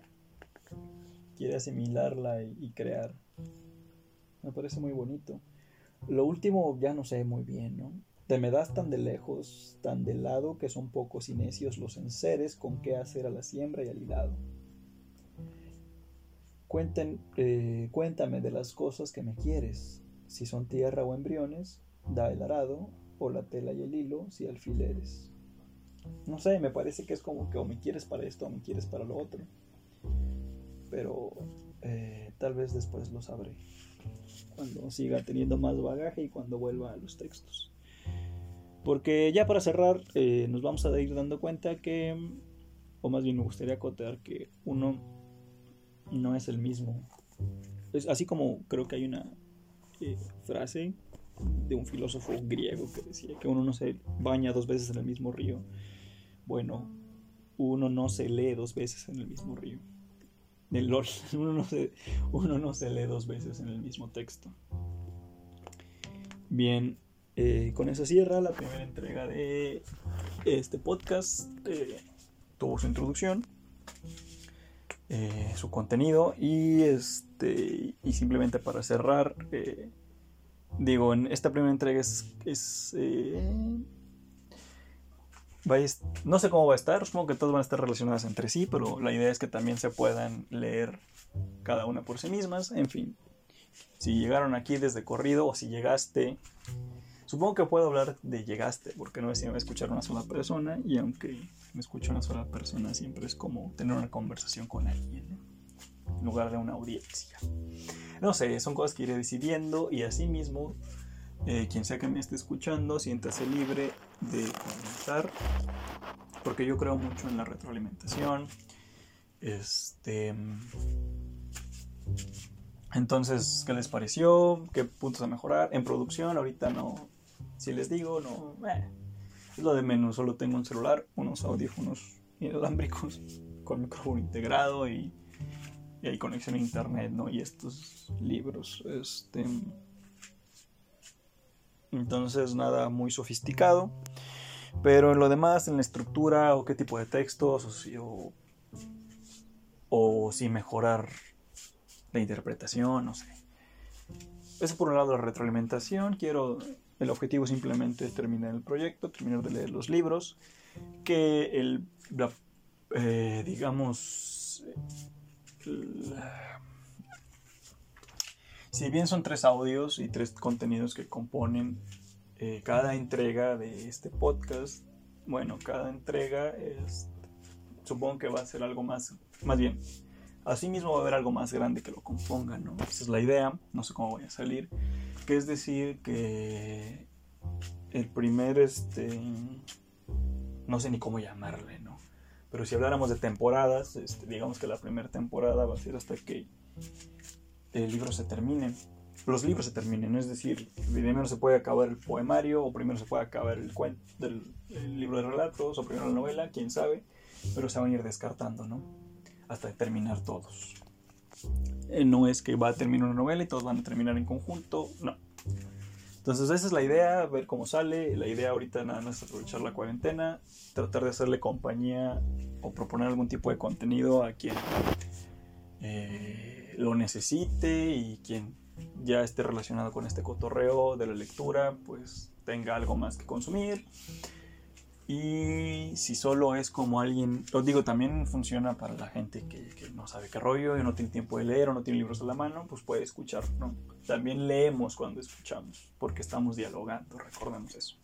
quiere asimilarla y, crear. Me parece muy bonito. Lo último ya no sé muy bien, ¿no? Te me das tan de lejos, tan de lado, que son pocos y necios los enseres con qué hacer a la siembra y al hilado. Cuenten, eh, cuéntame de las cosas que me quieres, si son tierra o embriones, da el arado, o la tela y el hilo, si alfileres. No sé, me parece que es como que o me quieres para esto o me quieres para lo otro pero eh, tal vez después lo sabré cuando siga teniendo más bagaje y cuando vuelva a los textos. Porque ya para cerrar, eh, nos vamos a ir dando cuenta que, o más bien me gustaría acotar que uno no es el mismo. Es así como creo que hay una eh, frase de un filósofo griego que decía que uno no se baña dos veces en el mismo río. Bueno, uno no se lee dos veces en el mismo río. Uno no, se, uno no se lee dos veces en el mismo texto. Bien, eh, con eso cierra la primera entrega de este podcast. Eh, tuvo su introducción, eh, su contenido y este y simplemente para cerrar, digo, en esta primera entrega es, es no sé cómo va a estar, supongo que todas van a estar relacionadas entre sí, pero la idea es que también se puedan leer cada una por sí mismas. En fin, si llegaron aquí desde corrido o si llegaste, supongo que puedo hablar de llegaste, porque no es si me va a escuchar una sola persona y aunque me escuche una sola persona siempre es como tener una conversación con alguien, en lugar de una audiencia. No sé, son cosas que iré decidiendo y así mismo eh, quien sea que me esté escuchando, siéntase libre de comentar, porque yo creo mucho en la retroalimentación. Este. Entonces, ¿qué les pareció? ¿Qué puntos a mejorar? En producción, ahorita no. Si les digo, no. Eh, es lo de menos. Solo tengo un celular, unos audífonos inalámbricos con micrófono integrado y, y hay conexión a internet, ¿no? Y estos libros. Este entonces nada muy sofisticado. Pero en lo demás, en la estructura o qué tipo de textos o si, o, si mejorar la interpretación, no sé. Eso por un lado la retroalimentación. Quiero, el objetivo simplemente terminar el proyecto, terminar de leer los libros. Que el, eh, digamos, si bien son tres audios y tres contenidos que componen eh, cada entrega de este podcast, bueno, cada entrega es, supongo que va a ser algo más, más bien, asimismo va a haber algo más grande que lo componga, ¿no? Esa es la idea, no sé cómo voy a salir, que es decir que el primer, este, no sé ni cómo llamarle, ¿no? Pero si habláramos de temporadas, este, digamos que la primera temporada va a ser hasta que el libro se termine. Los libros se terminen, es decir, primero se puede acabar el poemario, o primero se puede acabar el, cuento, del, libro de relatos, o primero la novela, quién sabe, pero se van a ir descartando, ¿no? Hasta terminar todos. Eh, no es que va a terminar una novela y todos van a terminar en conjunto, no. Entonces esa es la idea, ver cómo sale. La idea ahorita nada más es aprovechar la cuarentena, tratar de hacerle compañía o proponer algún tipo de contenido a quien eh, lo necesite y quien ya esté relacionado con este cotorreo de la lectura, pues tenga algo más que consumir. Y si solo es como alguien, os digo, también funciona para la gente que, no sabe qué rollo y no tiene tiempo de leer o no tiene libros a la mano, pues puede escuchar, ¿no? También leemos cuando escuchamos, porque estamos dialogando, recordemos eso.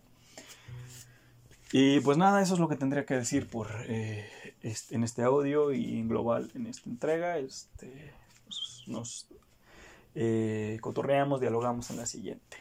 Y pues nada, eso es lo que tendría que decir por, eh, en este audio y en global en esta entrega. Este, nos eh, cotorreamos, dialogamos en la siguiente.